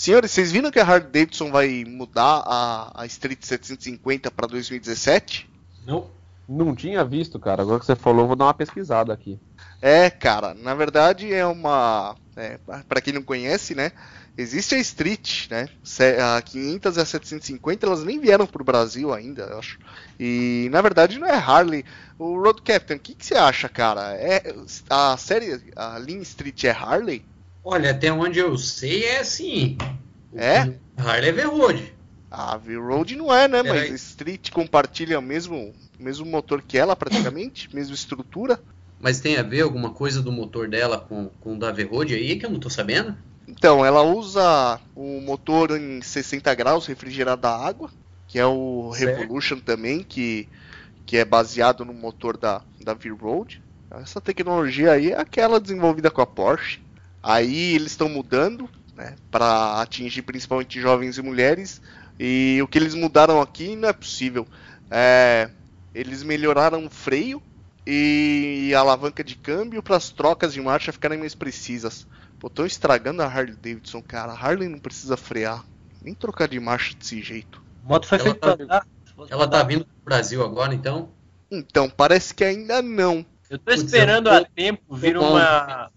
Senhores, vocês viram que a Harley Davidson vai mudar a, a Street 750 para 2017? Não. Não tinha visto, cara. Agora que você falou, vou dar uma pesquisada aqui. É, cara, na verdade é uma. É, para quem não conhece, né? Existe a Street, né? A 500 e a 750 elas nem vieram pro Brasil ainda, eu acho. E na verdade não é Harley. O Road Captain, o que, que você acha, cara? É, a série, a Lean Street é Harley? Olha, até onde eu sei é assim. É? Harley é V-Road. A V-Road não é, né? Mas Street compartilha o mesmo, mesmo motor que ela, praticamente, mesma estrutura. Mas tem a ver alguma coisa do motor dela com, com o da V-Road aí que eu não tô sabendo? Então, ela usa o motor em 60 graus refrigerado a água, que é o certo. Revolution também, que, que é baseado no motor da, da V-Road. Essa tecnologia aí é aquela desenvolvida com a Porsche. Aí eles estão mudando né, para atingir principalmente jovens e mulheres. E o que eles mudaram aqui não é possível. É, eles melhoraram o freio e a alavanca de câmbio para as trocas de marcha ficarem mais precisas. Pô, tô estragando a Harley Davidson, cara. A Harley não precisa frear, nem trocar de marcha desse jeito. moto foi feita tá, Ela tá vindo pro Brasil agora, então? Então, parece que ainda não. Eu tô esperando há tempo vir uma,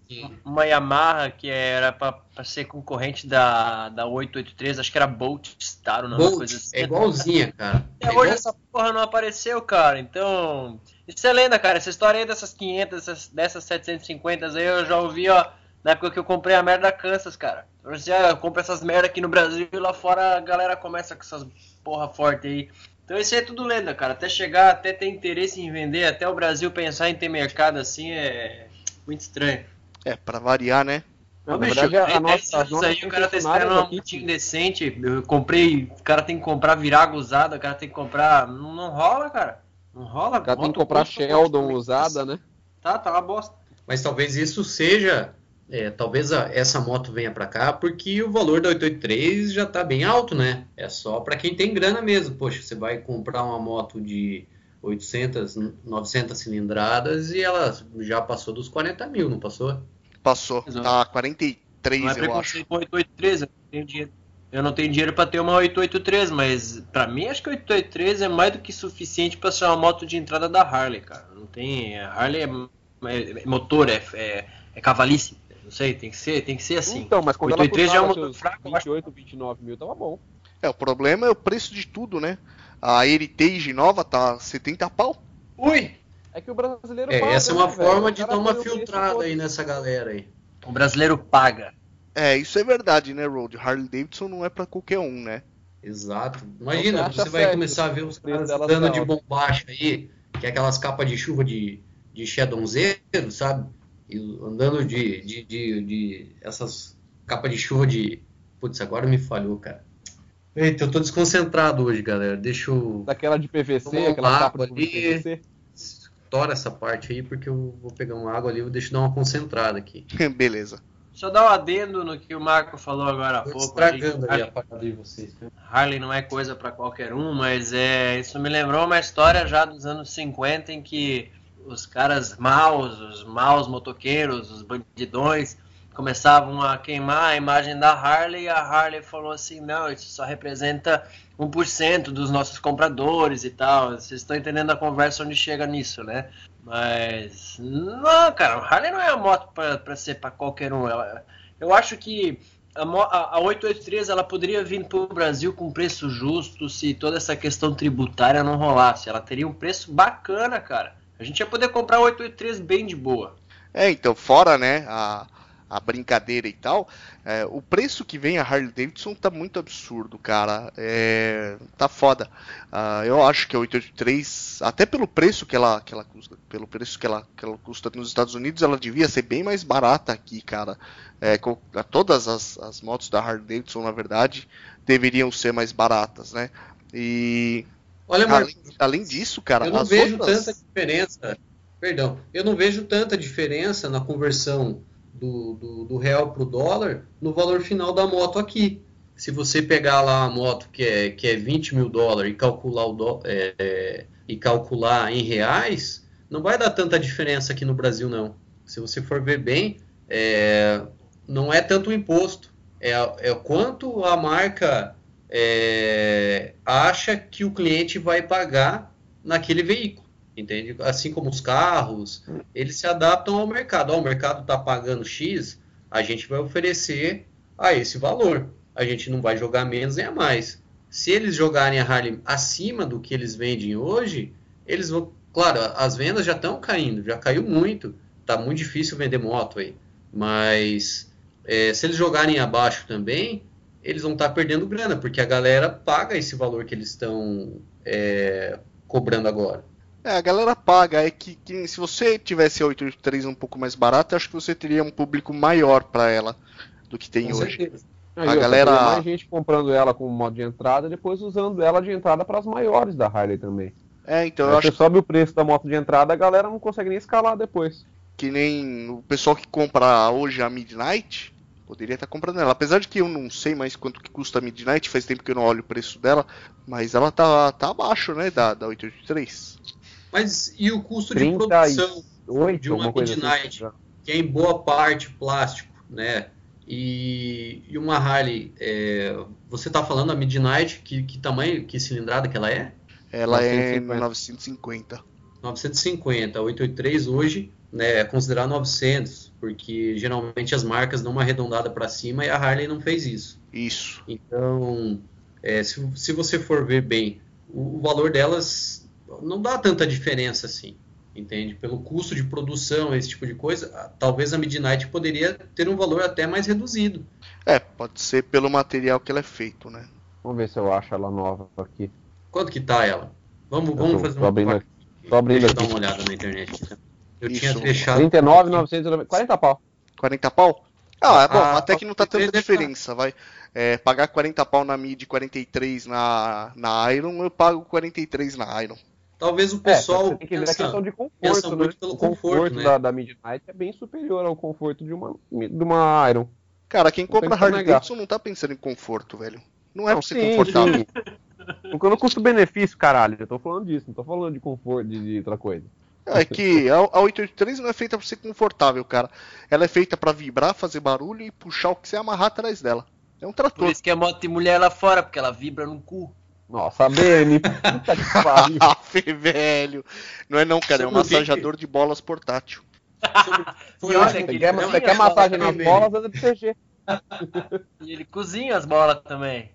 uma Yamaha que era pra, ser concorrente da, da 883, acho que era Bolt Star, uma Bolt, coisa assim. É igualzinha, cara. Até é hoje essa porra não apareceu, cara. Então, isso é lenda, cara. Essa história aí dessas 500, dessas, dessas 750 aí eu já ouvi, ó, na época que eu comprei a merda Kansas, cara. Eu, já, eu compro essas merda aqui no Brasil e lá fora a galera começa com essas porra forte aí. Então isso aí é tudo lenda, cara. Até chegar, até ter interesse em vender, até o Brasil pensar em ter mercado assim é muito estranho. É, para variar, né? Não, bicho, verdade, a nossa, a aí o cara tá esperando uma multinha decente. Eu comprei, o cara tem que comprar virago usada, o cara tem que comprar. Não, não rola, cara. Não rola. O cara tem que comprar Sheldon usada, né? Tá, tá uma bosta. Mas talvez isso seja é, talvez a, essa moto venha para cá porque o valor da 883 já está bem alto, né? É só para quem tem grana mesmo. Poxa, você vai comprar uma moto de 800, 900 cilindradas e ela já passou dos 40 mil, não passou? Passou, Exato. tá 43 não é eu acho. Com 883, eu não tenho dinheiro. Eu não tenho dinheiro para ter uma 883, mas para mim acho que a 883 é mais do que suficiente para ser uma moto de entrada da Harley, cara. Não tem, a Harley é, é, é motor, é, é, é cavalice. Não sei, tem que ser, tem que ser assim. Então, mas quando 83 já é um fraco, 28, 29 mil tava bom. É, o problema é o preço de tudo, né? A Heritage nova tá 70 pau. Ui! É que o brasileiro é, paga, Essa é uma né, forma de dar uma filtrada aí nessa galera aí. O brasileiro paga. É, isso é verdade, né, Road? Harley Davidson não é para qualquer um, né? Exato. Imagina, você, você vai começar a ver os caras dando de bombacha aí, que é aquelas capas de chuva de, de Shadowzeiro, sabe? Andando de, de, de, de essas capas de chuva de. Putz, agora me falhou, cara. Eita, eu tô desconcentrado hoje, galera. Deixa eu. Daquela de PVC, aquela capa de PVC. Estoura essa parte aí, porque eu vou pegar uma água ali e deixo dar uma concentrada aqui. Beleza. Só dar um adendo no que o Marco falou agora há pouco. Estragando aí a parada de vocês. Harley não é coisa para qualquer um, mas é, isso me lembrou uma história já dos anos 50 em que os caras maus, os maus motoqueiros, os bandidões, começavam a queimar a imagem da Harley e a Harley falou assim, não, isso só representa 1% dos nossos compradores e tal. Vocês estão entendendo a conversa onde chega nisso, né? Mas, não, cara, a Harley não é a moto para ser para qualquer um. Ela, eu acho que a, a, a 883 ela poderia vir para o Brasil com preço justo se toda essa questão tributária não rolasse. Ela teria um preço bacana, cara. A gente ia poder comprar 883 bem de boa. É, então, fora, né, a, a brincadeira e tal, é, o preço que vem a Harley Davidson tá muito absurdo, cara. É, tá foda. Uh, eu acho que a 883, até pelo preço que ela, que ela custa, pelo preço que ela, que ela custa nos Estados Unidos, ela devia ser bem mais barata aqui, cara. É, com, todas as, as motos da Harley Davidson, na verdade, deveriam ser mais baratas, né? E Olha, Marcos, além, além disso, cara, eu não vejo outras... tanta diferença. Perdão, eu não vejo tanta diferença na conversão do, do, do real para o dólar no valor final da moto aqui. Se você pegar lá a moto que é, que é 20 mil dólares e calcular, o do, é, é, e calcular em reais, não vai dar tanta diferença aqui no Brasil, não. Se você for ver bem, é, não é tanto o imposto, É, é quanto a marca é, acha que o cliente vai pagar naquele veículo, entende? Assim como os carros, eles se adaptam ao mercado. O mercado está pagando X, a gente vai oferecer a esse valor. A gente não vai jogar menos nem a mais. Se eles jogarem a Harley acima do que eles vendem hoje, eles vão. Claro, as vendas já estão caindo, já caiu muito. Tá muito difícil vender moto aí. Mas é, se eles jogarem abaixo também, eles vão estar tá perdendo grana, porque a galera paga esse valor que eles estão é, cobrando agora. É, a galera paga. É que, que, se você tivesse a 883 um pouco mais barata, acho que você teria um público maior para ela do que tem Com hoje. Certeza. Aí, a galera. mais gente comprando ela como modo de entrada, depois usando ela de entrada para as maiores da Harley também. É, então eu acho. Você sobe o preço da moto de entrada, a galera não consegue nem escalar depois. Que nem o pessoal que compra hoje a Midnight, poderia estar tá comprando ela. Apesar de que eu não sei mais quanto que custa a Midnight, faz tempo que eu não olho o preço dela, mas ela tá, tá abaixo, né, da, da 883. Mas e o custo de produção 8, de uma assim, Midnight, assim, que é em boa parte plástico, né? E, e uma Harley, é, você está falando a Midnight, que, que tamanho, que cilindrada que ela é? Ela 950. é 950. 950, a 883 hoje né, é considerar 900, porque geralmente as marcas dão uma arredondada para cima e a Harley não fez isso. Isso. Então, é, se, se você for ver bem, o, o valor delas não dá tanta diferença assim entende? Pelo custo de produção, esse tipo de coisa, talvez a Midnight poderia ter um valor até mais reduzido. É, pode ser pelo material que ela é feito, né? Vamos ver se eu acho ela nova aqui. Quanto que tá ela? Vamos, vamos tô, fazer uma abrindo. Tô abrindo Deixa eu dar uma olhada na internet. Tá? Eu Isso. tinha fechado. 39,990. 40 pau. 40 pau? Ah, é bom, ah, até que não tá tanta diferença, vai. É, pagar 40 pau na mid e 43 na, na Iron, eu pago 43 na Iron. Talvez o pessoal. É, tem que ver a questão de conforto. Né? O conforto, conforto né? da, da Midnight é bem superior ao conforto de uma, de uma Iron. Cara, quem compra Harley Davidson não tá pensando em conforto, velho. Não é não, pra ser sim, confortável. Sim. no custo-benefício, caralho. Eu tô falando disso, não tô falando de conforto, de, de outra coisa. É que a, a 883 não é feita pra ser confortável, cara. Ela é feita para vibrar, fazer barulho e puxar o que você amarrar atrás dela. É um trator. Por isso que a moto tem mulher lá fora, porque ela vibra no cu. Nossa, BN, puta que pariu. velho. Não é não, cara, é um massageador de bolas portátil. e olha, você, quer, você quer massagem nas bolas, anda pro CG. E ele cozinha as bolas também.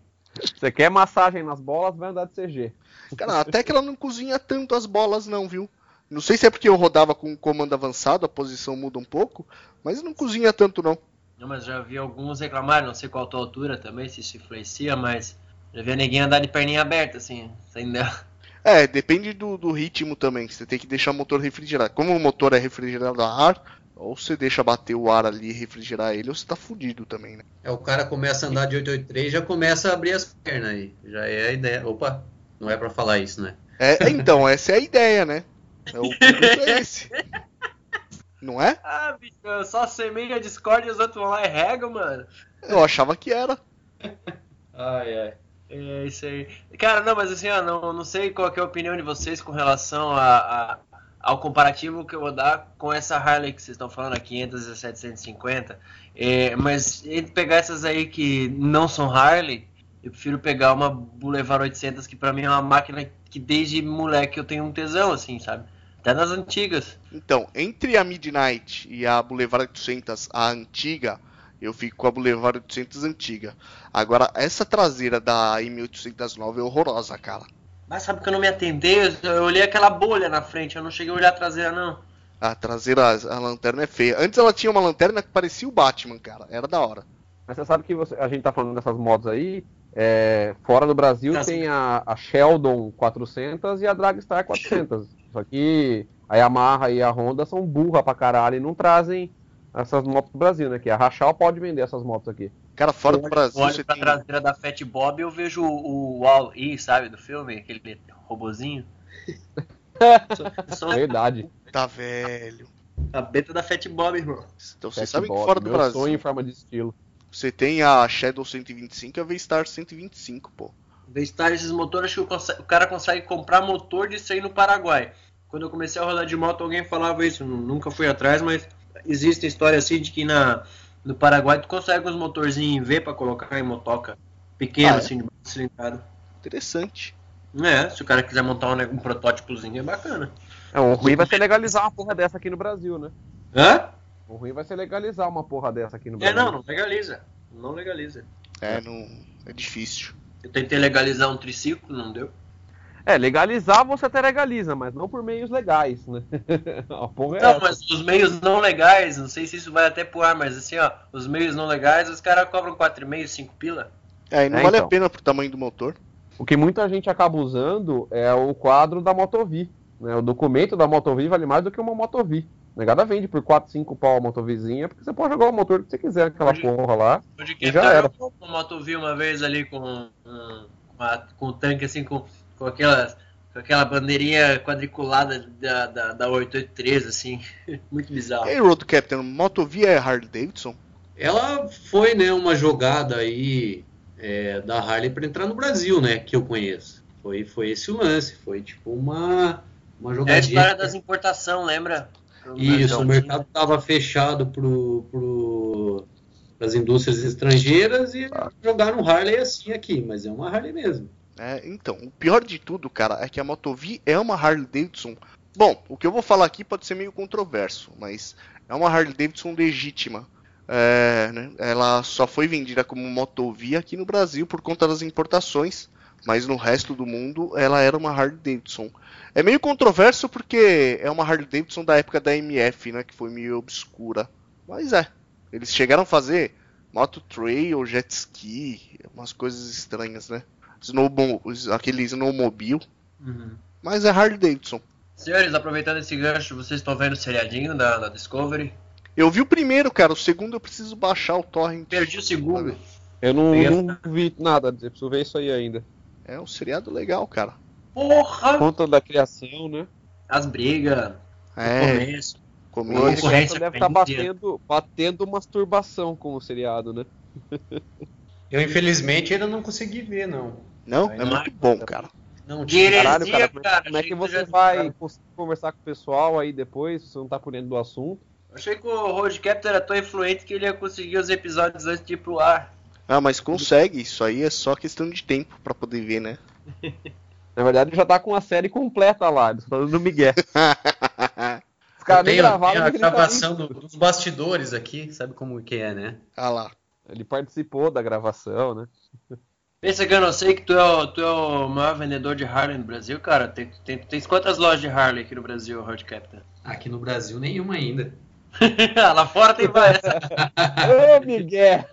Você quer massagem nas bolas, vai andar de CG. Cara, até que ela não cozinha tanto as bolas não, viu? Não sei se é porque eu rodava com comando avançado, a posição muda um pouco, mas não cozinha tanto não. Não, mas já vi alguns reclamar, não sei qual a tua altura também, se isso influencia, mas já vi a neguinha andar de perninha aberta, assim, sem dar. É, depende do, do ritmo também. Você tem que deixar o motor refrigerado. Como o motor é refrigerado a ar, ou você deixa bater o ar ali e refrigerar ele, ou você tá fudido também, né? É, o cara começa a andar de 883 já começa a abrir as pernas aí. Já é a ideia. Opa, não é para falar isso, né? É, então, essa é a ideia, né? É o é esse. Não é? Ah, bicho, só semeia Discord e os outros vão lá e regam, mano. Eu achava que era. ai, ai. É isso aí. Cara, não, mas assim, ó, não, não sei qual é a opinião de vocês com relação a, a, ao comparativo que eu vou dar com essa Harley que vocês estão falando, a 500 e 750. É, mas entre pegar essas aí que não são Harley, eu prefiro pegar uma Boulevard 800 que para mim é uma máquina que desde moleque eu tenho um tesão, assim, sabe? Até nas antigas. Então, entre a Midnight e a Boulevard 800, a antiga, eu fico com a Boulevard 800 antiga. Agora, essa traseira da M809 é horrorosa, cara. Mas sabe que eu não me atendei? Eu olhei aquela bolha na frente, eu não cheguei a olhar a traseira, não. A traseira, a lanterna é feia. Antes ela tinha uma lanterna que parecia o Batman, cara. Era da hora. Mas você sabe que você, a gente tá falando dessas motos aí. É, fora do Brasil tá tem a, a, Sheldon 400 e a Dragstar 400. Só que a Yamaha e a Honda são burra pra caralho e não trazem essas motos pro Brasil, né? Que a Rachal pode vender essas motos aqui. Cara, fora do Brasil. Olha pra tem... traseira da Fat Bob eu vejo o Wall-E, sabe, do filme? Aquele robozinho. sou... Verdade. Tá velho. A beta da Fat Bob, irmão. Então você sabe que fora do Brasil. sonho em forma de estilo. Você tem a Shadow 125 e a V-Star 125, pô. V-Star, esses motores, acho que o cara consegue comprar motor de aí no Paraguai. Quando eu comecei a rodar de moto, alguém falava isso. Nunca fui atrás, mas existe história assim de que na, no Paraguai tu consegue uns motorzinhos em V pra colocar em motoca pequeno, Ah, é? assim, de baixo cilindrada. Interessante. É, se o cara quiser montar um, um protótipozinho é bacana. É, o ruim vai ser legalizar uma porra dessa aqui no Brasil, né? Hã? O ruim vai ser legalizar uma porra dessa aqui no É, Brasil. não, não legaliza. Não legaliza. É, não, é difícil. Eu tentei legalizar um triciclo, não deu. É, legalizar você até legaliza, mas não por meios legais, né? a porra é Não, essa. mas os meios não legais, não sei se isso vai até pro ar, mas assim, ó, os meios não legais, os caras cobram 4,5, 5 pila. É, e não É, vale então. a pena pro tamanho do motor. O que muita gente acaba usando é o quadro da Motovi. Né? O documento da Motovi vale mais do que uma Motovi. Negada vende por 4, 5 pau a Motovizinha, porque você pode jogar o motor que você quiser naquela Pode- porra lá. Onde E já era. eu uma motovia uma vez ali com, um- com, a- com o tanque assim, com, com, aquela, com aquela bandeirinha quadriculada da, da, da 883, assim, muito bizarro. E aí, Road Captain, Motovia é Harley Davidson? Ela foi, né, uma jogada aí é, da Harley para entrar no Brasil, né, que eu conheço. Foi, foi esse o lance, foi tipo uma, uma É a jogadinha. história das importações, lembra? Isso, o mercado estava fechado pro, pro, as indústrias estrangeiras e jogaram Harley assim aqui, mas é uma Harley mesmo. É, então, o pior de tudo, cara, é que a Motovi é uma Harley Davidson. Bom, o que eu vou falar aqui pode ser meio controverso, mas é uma Harley Davidson legítima. É, né, Ela só foi vendida como Motovi aqui no Brasil por conta das importações, mas no resto do mundo ela era uma Harley Davidson. É meio controverso porque é uma Harley Davidson da época da MF, né, que foi meio obscura. Mas é, eles chegaram a fazer moto trail, jet ski, umas coisas estranhas, né? Snowmo, aquele snowmobile, Uhum. mas é Harley Davidson. Senhores, aproveitando esse gancho, vocês estão vendo o seriadinho da, da Discovery? Eu vi o primeiro, cara, o segundo eu preciso baixar o torrent. Perdi o segundo. Eu não, não vi nada, eu preciso ver isso aí ainda. É um seriado legal, cara. Porra! Conta da criação, né? As brigas, o É, começo. O começo. Concorrência deve estar Índia. batendo, batendo masturbação com o seriado, né? Eu, infelizmente, ainda não consegui ver, não. Não, Ai, é muito bom, cara. Não Caralho, cara, como é, cara. como é que tu você vai conseguir conversar com o pessoal aí depois, se você não tá por dentro do assunto? Achei que o Road Captor era tão influente que ele ia conseguir os episódios antes de ir pro ar. Ah, mas consegue, isso aí é só questão de tempo pra poder ver, né? Na verdade, já tá com a série completa lá, dando migué. Os caras nem gravaram, a tá gravação do- dos bastidores aqui, sabe como que é, né? ah lá. ele participou da gravação, né? Pensa que eu não sei que tu é, o, tu é o maior vendedor de Harley no Brasil, cara. Tem, tem, tens quantas lojas de Harley aqui no Brasil, Road Captain? Aqui no Brasil, nenhuma ainda. Lá fora tem várias. Ô, migué!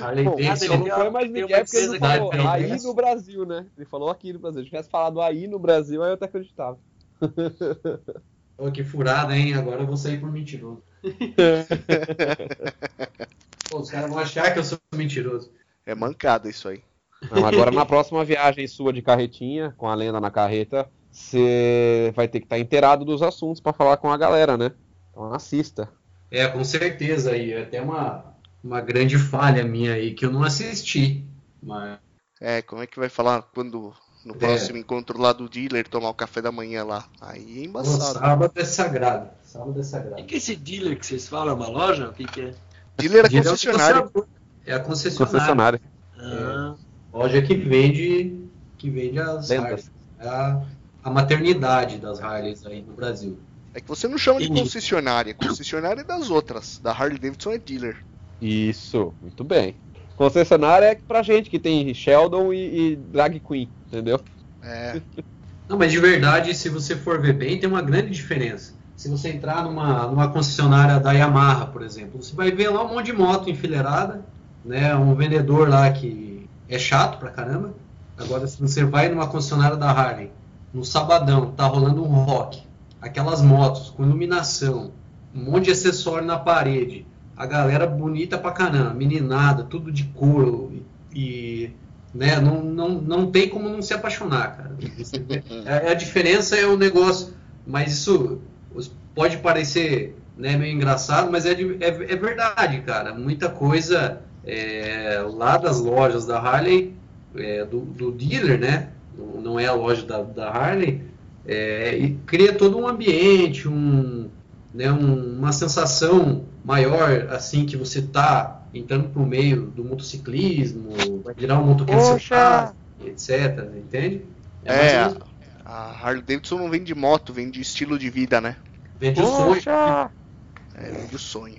Harley Davidson. não foi mais migué uma porque ele falou aí no Brasil, né? Ele falou aqui no Brasil. Se tivesse falado aí no Brasil, aí eu até acreditava. Pô, que furada, hein? Agora eu vou sair por mentiroso. Pô, os caras vão achar que eu sou mentiroso. É mancada isso aí. Não, agora na próxima viagem sua de carretinha, com a lenda na carreta, você vai ter que estar inteirado dos assuntos pra falar com a galera, né? Então assista. É, com certeza aí. É até uma, uma grande falha minha aí que eu não assisti. Mas É, como é que vai falar quando no É. próximo encontro lá do dealer tomar o café da manhã lá? Aí é embaçado. sábado é sagrado. Sábado é O sagrado. que é esse dealer que vocês falam? É uma loja? O que, que é? Dealer é da concessionário. concessionária. É a concessionária. Concessionária. Ah, Loja que vende, que vende as Lendas. Harleys. É a, a maternidade das Harleys aí no Brasil. É que você não chama de concessionária. Concessionária é das outras. Da Harley Davidson é dealer. Isso, muito bem. Concessionária é pra gente que tem Sheldon e, e Drag Queen, entendeu? É, Não, mas de verdade, se você for ver bem, tem uma grande diferença. Se você entrar numa, numa concessionária da Yamaha, por exemplo, você vai ver lá um monte de moto enfileirada, né? Um vendedor lá que é chato pra caramba. Agora, se você vai numa concessionária da Harley, no sabadão, tá rolando um rock, aquelas motos com iluminação, um monte de acessório na parede, a galera bonita pra caramba, meninada, tudo de couro e, né, não, não, não tem como não se apaixonar, cara. Você vê- a, a diferença é o negócio, mas isso pode parecer né, meio engraçado, mas é, de- é, é verdade, cara. Muita coisa é, lá das lojas da Harley, é, do, do dealer, né? Não- Não é a loja da, da Harley, é, e cria todo um ambiente, um, né, um, uma sensação maior, assim, que você tá entrando pro meio do motociclismo, vai virar um motoqueiro Poxa! etc, entende? É, menos- a Harley Davidson não vem de moto, vem de estilo de vida, né? vende o sonho. É, vem do sonho.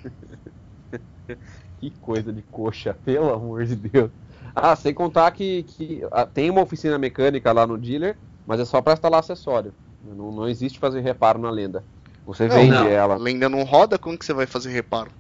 Que coisa de coxa, pelo amor de Deus. Ah, sem contar que, que ah, tem uma oficina mecânica lá no dealer, mas é só para instalar acessório. Não, não existe fazer reparo na lenda. Você Não, vende não. A ela. lenda não roda, como que você vai fazer reparo?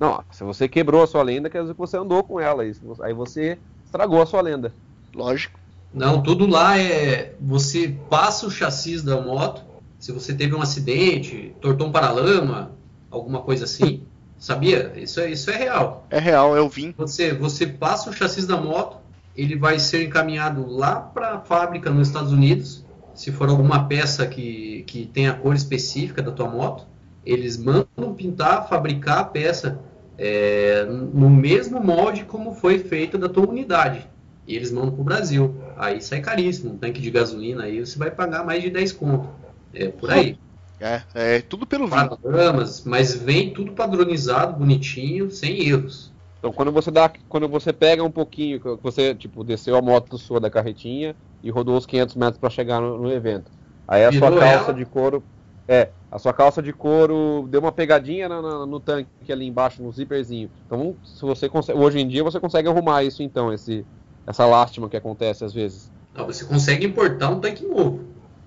Não, se você quebrou a sua lenda, quer dizer que você andou com ela. Aí você- Aí você estragou a sua lenda. Lógico. Não, tudo lá é. Você passa o chassi da moto. Se você teve um acidente, tortou um paralama, alguma coisa assim. Sabia? Isso é, isso é real. É real, eu vim. Você, você passa o chassi da moto, ele vai ser encaminhado lá para a fábrica nos Estados Unidos. Se for alguma peça que, que tem a cor específica da tua moto, eles mandam pintar, fabricar a peça é, no mesmo molde como foi feita da tua unidade. E eles mandam para o Brasil. Aí sai caríssimo. Um tanque de gasolina aí você vai pagar mais de 10 conto. É por aí. É, é tudo pelo. Panoramas, mas vem tudo padronizado, bonitinho, sem erros. Então quando você dá, quando você pega um pouquinho, você tipo desceu a moto sua da carretinha e rodou os 500 metros para chegar no, no evento. Aí a sua Virou calça ela? de couro, é, a sua calça de couro deu uma pegadinha na- na- no tanque ali embaixo no zíperzinho. Então se você consegue, hoje em dia você consegue arrumar isso então, esse essa lástima que acontece às vezes. Não, você consegue importar um tanque novo.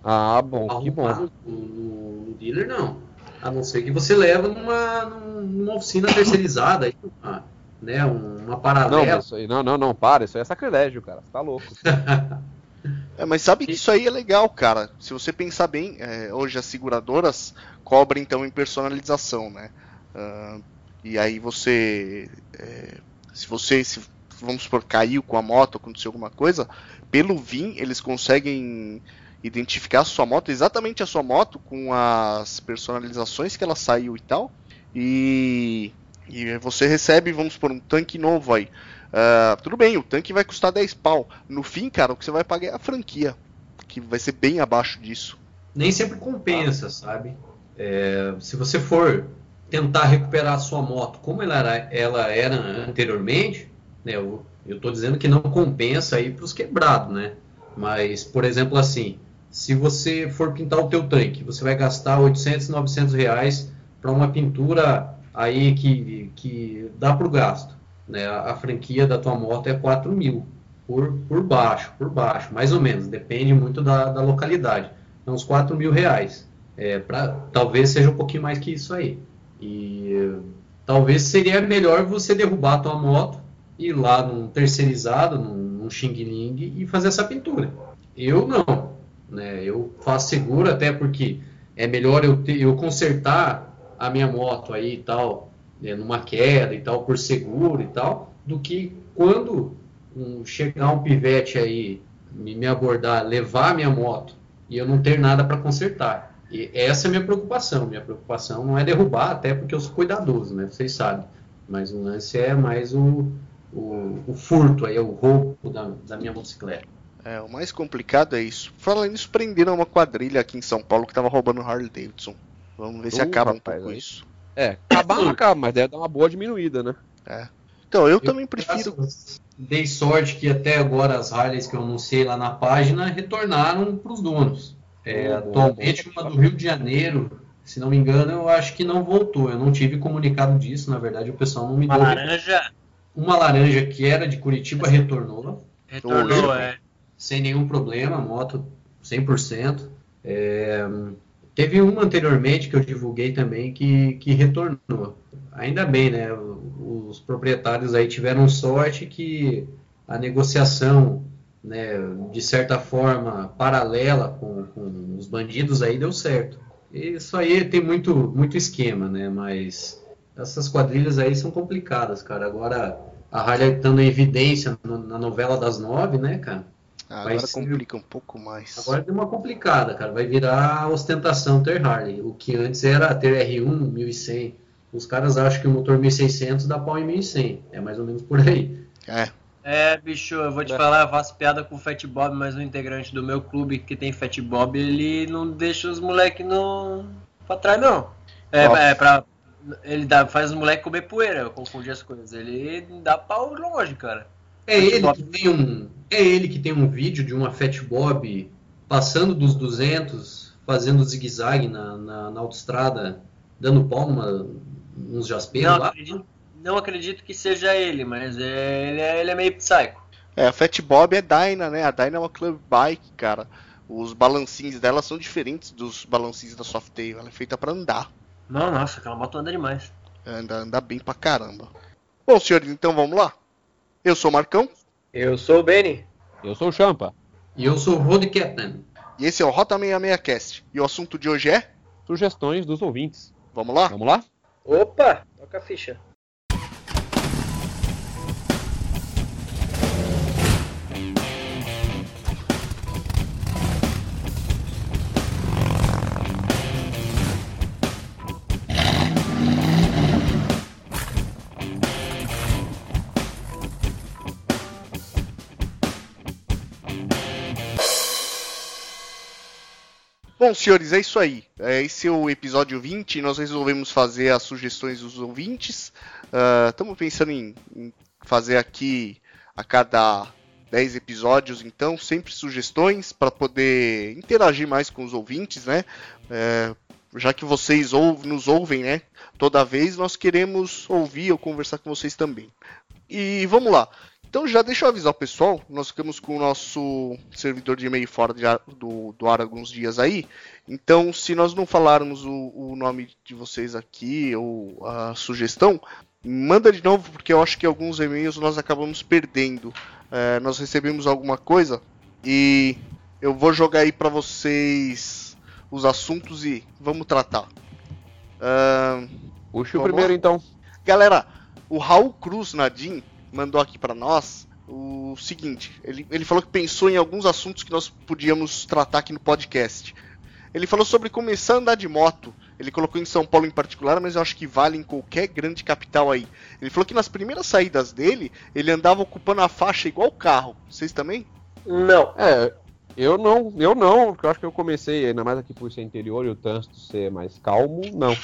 Ah, bom, que bom. Arrumar no, no- no dealer, não. A não ser que você leva numa, numa oficina terceirizada, aí, uma, né, uma Não, paralela. mas isso aí, não, não, não, para, isso aí é sacrilégio, cara. Você tá louco. É, mas sabe que isso aí é legal, cara. Se você pensar bem, é, hoje as seguradoras cobram então em personalização, né? Ah, e aí você, é, se você, se, vamos supor, caiu com a moto, aconteceu alguma coisa, pelo VIN eles conseguem identificar a sua moto, exatamente a sua moto, com as personalizações que ela saiu e tal. E, e você recebe, vamos supor, um tanque novo aí. Ah, tudo bem, o tanque vai custar 10 pau. No fim, cara, o que você vai pagar é a franquia, que vai ser bem abaixo disso. Nem sempre compensa, sabe? É, se você for tentar recuperar a sua moto como ela era, ela era anteriormente, né, eu, tô dizendo que não compensa aí para os quebrados, né? Mas, por exemplo, assim, se você for pintar o teu tanque, você vai gastar 800, 900 reais para uma pintura aí que, que dá para o gasto. Né? A, a franquia da tua moto é 4 mil por, por baixo, por baixo, mais ou menos, depende muito da, da localidade. Então, uns 4 mil reais. É, pra, talvez seja um pouquinho mais que isso aí. E talvez seria melhor você derrubar a tua moto, ir lá num terceirizado, num, num Xing Ling e fazer essa pintura. Eu não. Né? Eu faço seguro até porque é melhor eu, eu consertar a minha moto aí e tal, né, numa queda e tal, por seguro e tal, do que quando um, chegar um pivete aí, me, me abordar, levar a minha moto e eu não ter nada para consertar. E essa é a minha preocupação. Minha preocupação não é derrubar, até porque eu sou cuidadoso, né? Vocês sabem. Mas o lance é mais o, o, o furto, aí, o roubo da, da minha motocicleta. É, o mais complicado é isso. Falando nisso, prenderam uma quadrilha aqui em São Paulo que tava roubando Harley Davidson. Vamos ver se Uh, acaba um rapaz, pouco aí- isso. É, acabar não acaba, mas deve dar uma boa diminuída, né? Então, eu, também prefiro. Dei sorte que até agora as Harleys que eu anunciei lá na página retornaram para os donos. É, atualmente, uma do Rio de Janeiro, se não me engano, eu acho que não voltou. Eu não tive comunicado disso, na verdade, o pessoal não me Uma deu. laranja Uma laranja que era de Curitiba retornou, retornou, é. sem nenhum problema, moto 100%. É, teve uma anteriormente que eu divulguei também que, que retornou. Ainda bem, né? Os proprietários aí tiveram sorte que a negociação, né, de certa forma, paralela com, com os bandidos aí deu certo. Isso aí tem muito, muito esquema, né? Mas essas quadrilhas aí são complicadas, cara. Agora a Harley estando em evidência no- na novela das nove, né, cara? Agora ser- complica um pouco mais. Agora deu uma complicada, cara. Vai virar ostentação ter Harley. O que antes era ter R1 1100. Os caras acham que o motor 1600 dá pau em 1100. É mais ou menos por aí. É, É, bicho, eu vou te falar, eu faço piada com o Fat Bob, mas um integrante do meu clube que tem Fat Bob, ele não deixa os moleques no... pra trás, não. É, é pra. Ele dá, faz os moleques comer poeira, eu confundi as coisas. Ele dá pau longe, cara. É ele, que tem um, é ele que tem um vídeo de uma Fat Bob passando dos 200, fazendo zigue-zague na, na, na, autoestrada, dando palma uns jaspeiros lá. Acredito, não acredito que seja ele, mas é, ele, é, ele é meio psycho. É, a Fat Bob é Dyna, né? A Dyna é uma club bike, cara. Os balancinhos dela são diferentes dos balancinhos da Softail. Ela é feita para andar. Não, nossa, aquela moto anda demais. Anda, anda bem pra caramba. Bom, senhores, então vamos lá. Eu sou o Marcão. Eu sou o Benny. Eu sou o Champa. E eu sou o Road Captain. E esse é o Rota 66 Cast. E o assunto de hoje é? Sugestões dos ouvintes. Vamos lá? Vamos lá? Opa, toca a ficha. Bom, senhores, é isso aí. É, esse é o episódio 20. Nós resolvemos fazer as sugestões dos ouvintes. Estamos uh, pensando em, em, fazer aqui a cada 10 episódios, então, sempre sugestões para poder interagir mais com os ouvintes, né? É, já que vocês nos ouvem, né? Toda vez nós queremos ouvir ou conversar com vocês também. E vamos lá. Então já deixa eu avisar o pessoal, nós ficamos com o nosso servidor de e-mail fora de ar, do, do ar alguns dias aí. Então, se nós não falarmos o, o, nome de vocês aqui ou a sugestão, manda de novo, porque eu acho que alguns e-mails nós acabamos perdendo. É, nós recebemos alguma coisa e eu vou jogar aí para vocês os assuntos e vamos tratar. Uh, Puxa o primeiro lá? então. Galera, o Raul Cruz Nadim mandou aqui para nós o seguinte: ele, ele falou que pensou em alguns assuntos que nós podíamos tratar aqui no podcast. Ele falou sobre começar a andar de moto. Ele colocou em São Paulo em particular, mas eu acho que vale em qualquer grande capital aí. Ele falou que nas primeiras saídas dele, ele andava ocupando a faixa igual carro. Vocês também? Não. É, eu não, eu não, porque eu acho que eu comecei, ainda mais aqui por ser interior e o trânsito ser mais calmo, não.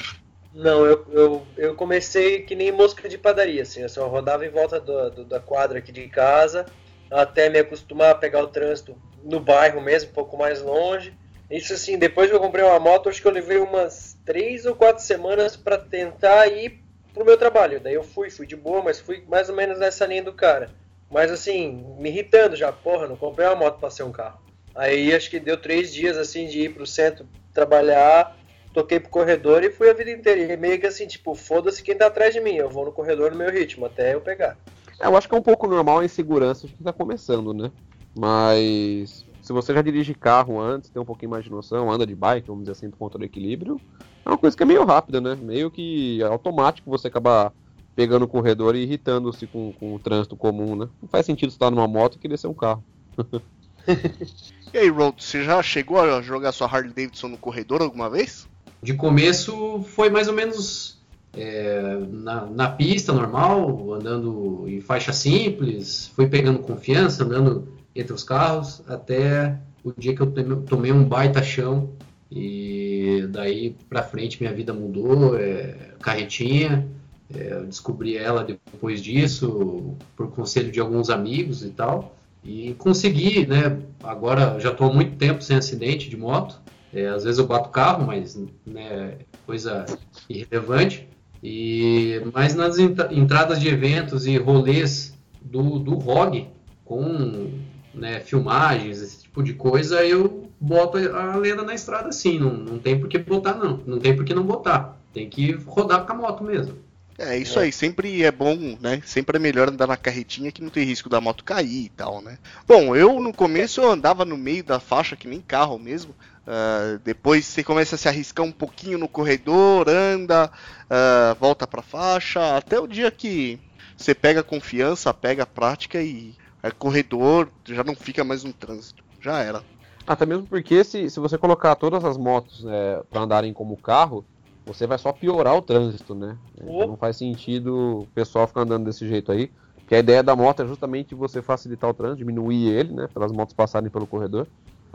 Não, eu, eu, eu comecei que nem mosca de padaria, assim, eu rodava em volta do, do, da quadra aqui de casa, até me acostumar a pegar o trânsito no bairro mesmo, um pouco mais longe. Isso assim, depois que eu comprei uma moto, acho que eu levei umas três ou quatro semanas para tentar ir pro meu trabalho. Daí eu fui, fui de boa, mas fui mais ou menos nessa linha do cara. Mas assim, me irritando já, porra, não comprei uma moto para ser um carro. Aí acho que deu três dias assim de ir pro centro trabalhar toquei pro corredor e fui a vida inteira. E meio que assim, tipo, foda-se quem tá atrás de mim, eu vou no corredor no meu ritmo, até eu pegar. É, eu acho que é um pouco normal a insegurança de quem tá começando, né? Mas se você já dirige carro antes, tem um pouquinho mais de noção, anda de bike, vamos dizer assim, por conta do equilíbrio, é uma coisa que é meio rápida, né? Meio que automático você acabar pegando o corredor e irritando-se com, com o trânsito comum, né? Não faz sentido estar numa moto e querer ser um carro. e aí, Rod, você já chegou a jogar sua Harley Davidson no corredor alguma vez? De começo foi mais ou menos é, na, na, pista normal, andando em faixa simples, fui pegando confiança, andando entre os carros, até o dia que eu tomei um baita chão e daí pra frente minha vida mudou, é, carretinha, é, eu descobri ela depois disso, por conselho de alguns amigos e tal, e consegui, né, agora já estou há muito tempo sem acidente de moto, é, às vezes eu bato carro, mas né, coisa irrelevante. E, mas nas entradas de eventos e rolês do, do ROG, com né, filmagens, esse tipo de coisa, eu boto a lenda na estrada sim. Não, não tem por que botar, não. Não tem por que não botar. Tem que rodar com a moto mesmo. É, isso é. aí, sempre é bom, né? Sempre é melhor andar na carretinha que não tem risco da moto cair e tal, né? Bom, eu no começo eu andava no meio da faixa que nem carro mesmo. Uh, depois você começa a se arriscar um pouquinho no corredor, anda, uh, volta para faixa, até o dia que você pega confiança, pega a prática e é corredor, já não fica mais no trânsito. Já era. Até mesmo porque se, se você colocar todas as motos é, para andarem como carro, você vai só piorar o trânsito, né? Então não faz sentido o pessoal ficar andando desse jeito aí. Que a ideia da moto é justamente você facilitar o trânsito, diminuir ele, né? Para as motos passarem pelo corredor.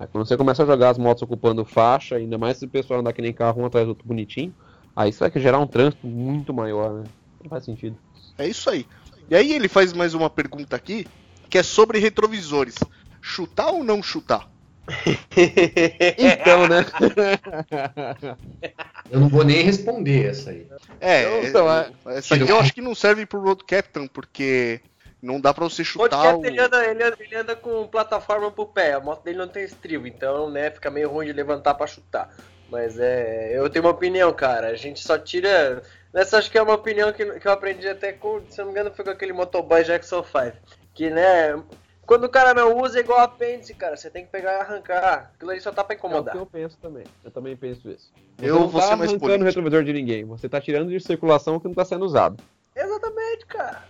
Aí quando você começa a jogar as motos ocupando faixa, ainda mais se o pessoal andar que nem carro um atrás do outro bonitinho, Aí isso vai gerar um trânsito muito maior, né? Não faz sentido. É isso aí. E aí ele faz mais uma pergunta aqui, que é sobre retrovisores. Chutar ou não chutar? então, né? Eu não vou nem responder essa aí. É, Então, é- essa aqui eu acho que não serve pro Road Captain, porque não dá pra você O chutar podcast o... ele anda, ele, anda, ele anda com plataforma pro pé, a moto dele não tem estribo, então né, fica meio ruim de levantar pra chutar. Mas é. Eu tenho uma opinião, cara. A gente só tira. Nessa acho que é uma opinião que, que eu aprendi até com. Se não me engano, foi com aquele motoboy Jackson 5. Que, né? Quando o cara não usa é igual apêndice, cara. Você tem que pegar e arrancar. Aquilo ali só tá pra É o incomodar. que eu penso também. Eu também penso isso. Você Eu não vou tá ser mais arrancando político. o retrovisor de ninguém. Você tá tirando de circulação o que não tá sendo usado. Exatamente, cara.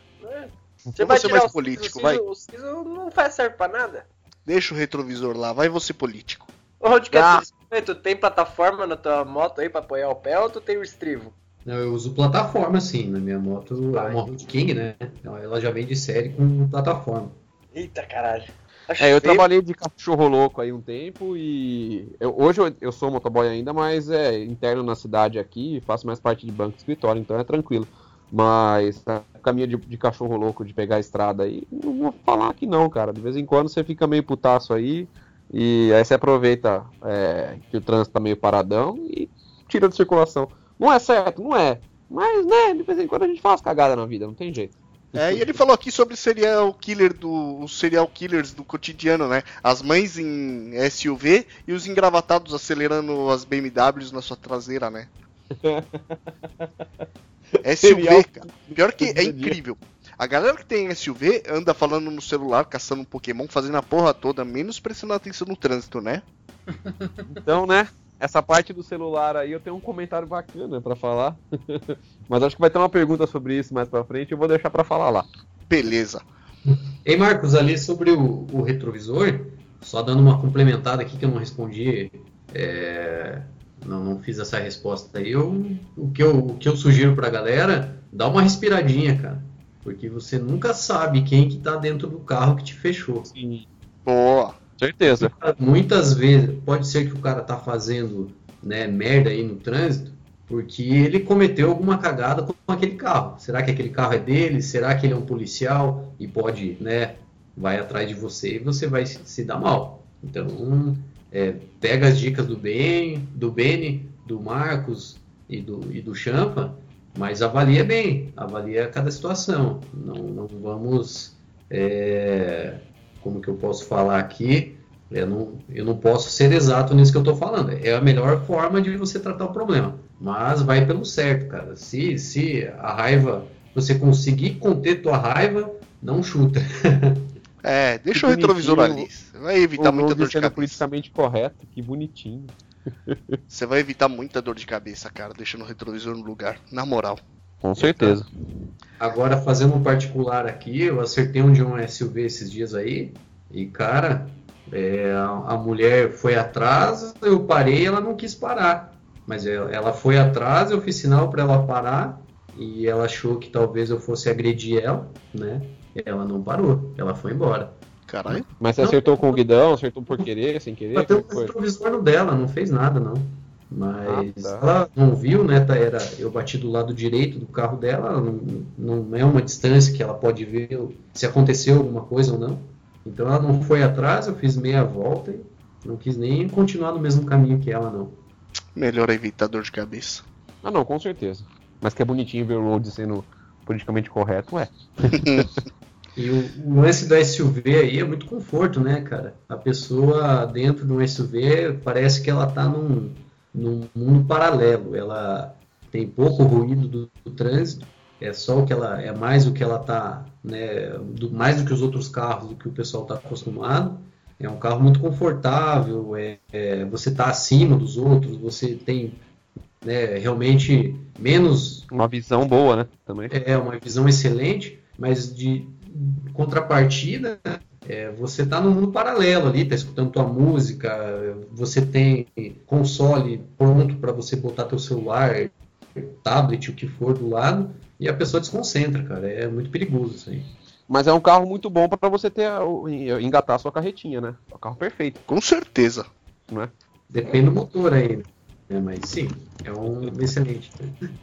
Eu vou ser mais político, vai. O siso não faz serve pra nada. Deixa o retrovisor lá, vai você político. Ô, Rod, Ah. tu tem plataforma na tua moto aí pra apoiar o pé ou tu tem o estribo? Não, eu uso plataforma sim, na minha moto, é uma Road King, né? Então, ela já vem de série com plataforma. Eita caralho. Acho É, eu feio. trabalhei de cachorro louco aí um tempo e eu- hoje eu, eu sou motoboy ainda, mas é interno na cidade aqui, faço mais parte de banco e escritório, então é tranquilo. Mas a caminha de, de cachorro louco de pegar a estrada aí, não vou falar que não, cara. De vez em quando você fica meio putaço aí e aí você aproveita é, que o trânsito tá meio paradão e tira de circulação. Não é certo, não é. Mas, né, de vez em quando a gente faz cagada na vida, não tem jeito. É, e ele falou aqui sobre serial killer do, os serial killers do cotidiano, né? As mães em SUV e os engravatados acelerando as BMWs na sua traseira, né? SUV, cara. Pior que é incrível. A galera que tem SUV anda falando no celular, caçando um Pokémon, fazendo a porra toda, menos prestando atenção no trânsito, né? Então, né? Essa parte do celular aí eu tenho um comentário bacana pra falar. Mas acho que vai ter uma pergunta sobre isso mais pra frente, eu vou deixar pra falar lá. Beleza. Ei, Marcos, ali sobre o, o retrovisor, só dando uma complementada aqui que eu não respondi, é, não, não fiz essa resposta aí. Eu, o, que eu, o que eu sugiro pra galera, dá uma respiradinha, cara. Porque você nunca sabe quem que tá dentro do carro que te fechou. Sim. Boa. Certeza. Muitas vezes, pode ser que o cara tá fazendo né, merda aí no trânsito, porque ele cometeu alguma cagada com aquele carro. Será que aquele carro é dele? Será que ele é um policial e pode, né, vai atrás de você e você vai se, se dar mal. Então, é, pega as dicas do Ben, do Beni, do Marcos e do, e do Champa, mas avalia bem, avalia cada situação. Não, não vamos, é, como que eu posso falar aqui? Eu não, eu não posso ser exato nisso que eu estou falando. É a melhor forma de você tratar o problema. Mas vai pelo certo, cara. Se, se a raiva, você conseguir conter tua raiva, não chuta. É, deixa o retrovisor ali. Vai evitar O muita dor de sendo cabeça. politicamente correto, que bonitinho. Você vai evitar muita dor de cabeça, cara, deixando o retrovisor no lugar. Na moral. Com certeza. Agora, fazendo um particular aqui, eu acertei um de um SUV esses dias aí, e cara, é, a, a mulher foi atrás, eu parei ela não quis parar. Mas ela, ela foi atrás, eu fiz sinal para ela parar, e ela achou que talvez eu fosse agredir ela, né? Ela não parou, ela foi embora. Caralho. Mas você Não. acertou com o guidão, acertou por querer, sem querer? Bateu Como o retrovisor dela, não fez nada, não. Mas Ah, tá. ela não viu, né? Tá, era, eu bati do lado direito do carro dela, ela não, não é uma distância que ela pode ver se aconteceu alguma coisa ou não. Então ela não foi atrás, eu fiz meia volta e não quis nem continuar no mesmo caminho que ela, não. Melhor evitar dor de cabeça. Ah, não, com certeza. Mas que é bonitinho ver o Road sendo politicamente correto, é. E o, lance do SUV aí é muito conforto, né, cara? A pessoa dentro de um SUV parece que ela tá num, num mundo paralelo. Ela tem pouco ruído do, do trânsito, é só o que ela é mais o que ela tá, né, do, mais do que os outros carros, do que o pessoal tá acostumado. É um carro muito confortável, é, é, você tá acima dos outros, você tem né, realmente menos Uma visão boa, né? Também. é uma visão excelente, mas de contrapartida, é, você está num mundo paralelo ali, está escutando tua música, você tem console pronto para você botar teu celular, tablet, o que for do lado, e a pessoa desconcentra, cara. É muito perigoso isso aí. Mas é um carro muito bom pra você ter engatar a sua carretinha, né? É um carro perfeito, Com certeza. não é? Depende do motor aí. né? É, mas sim, é um excelente,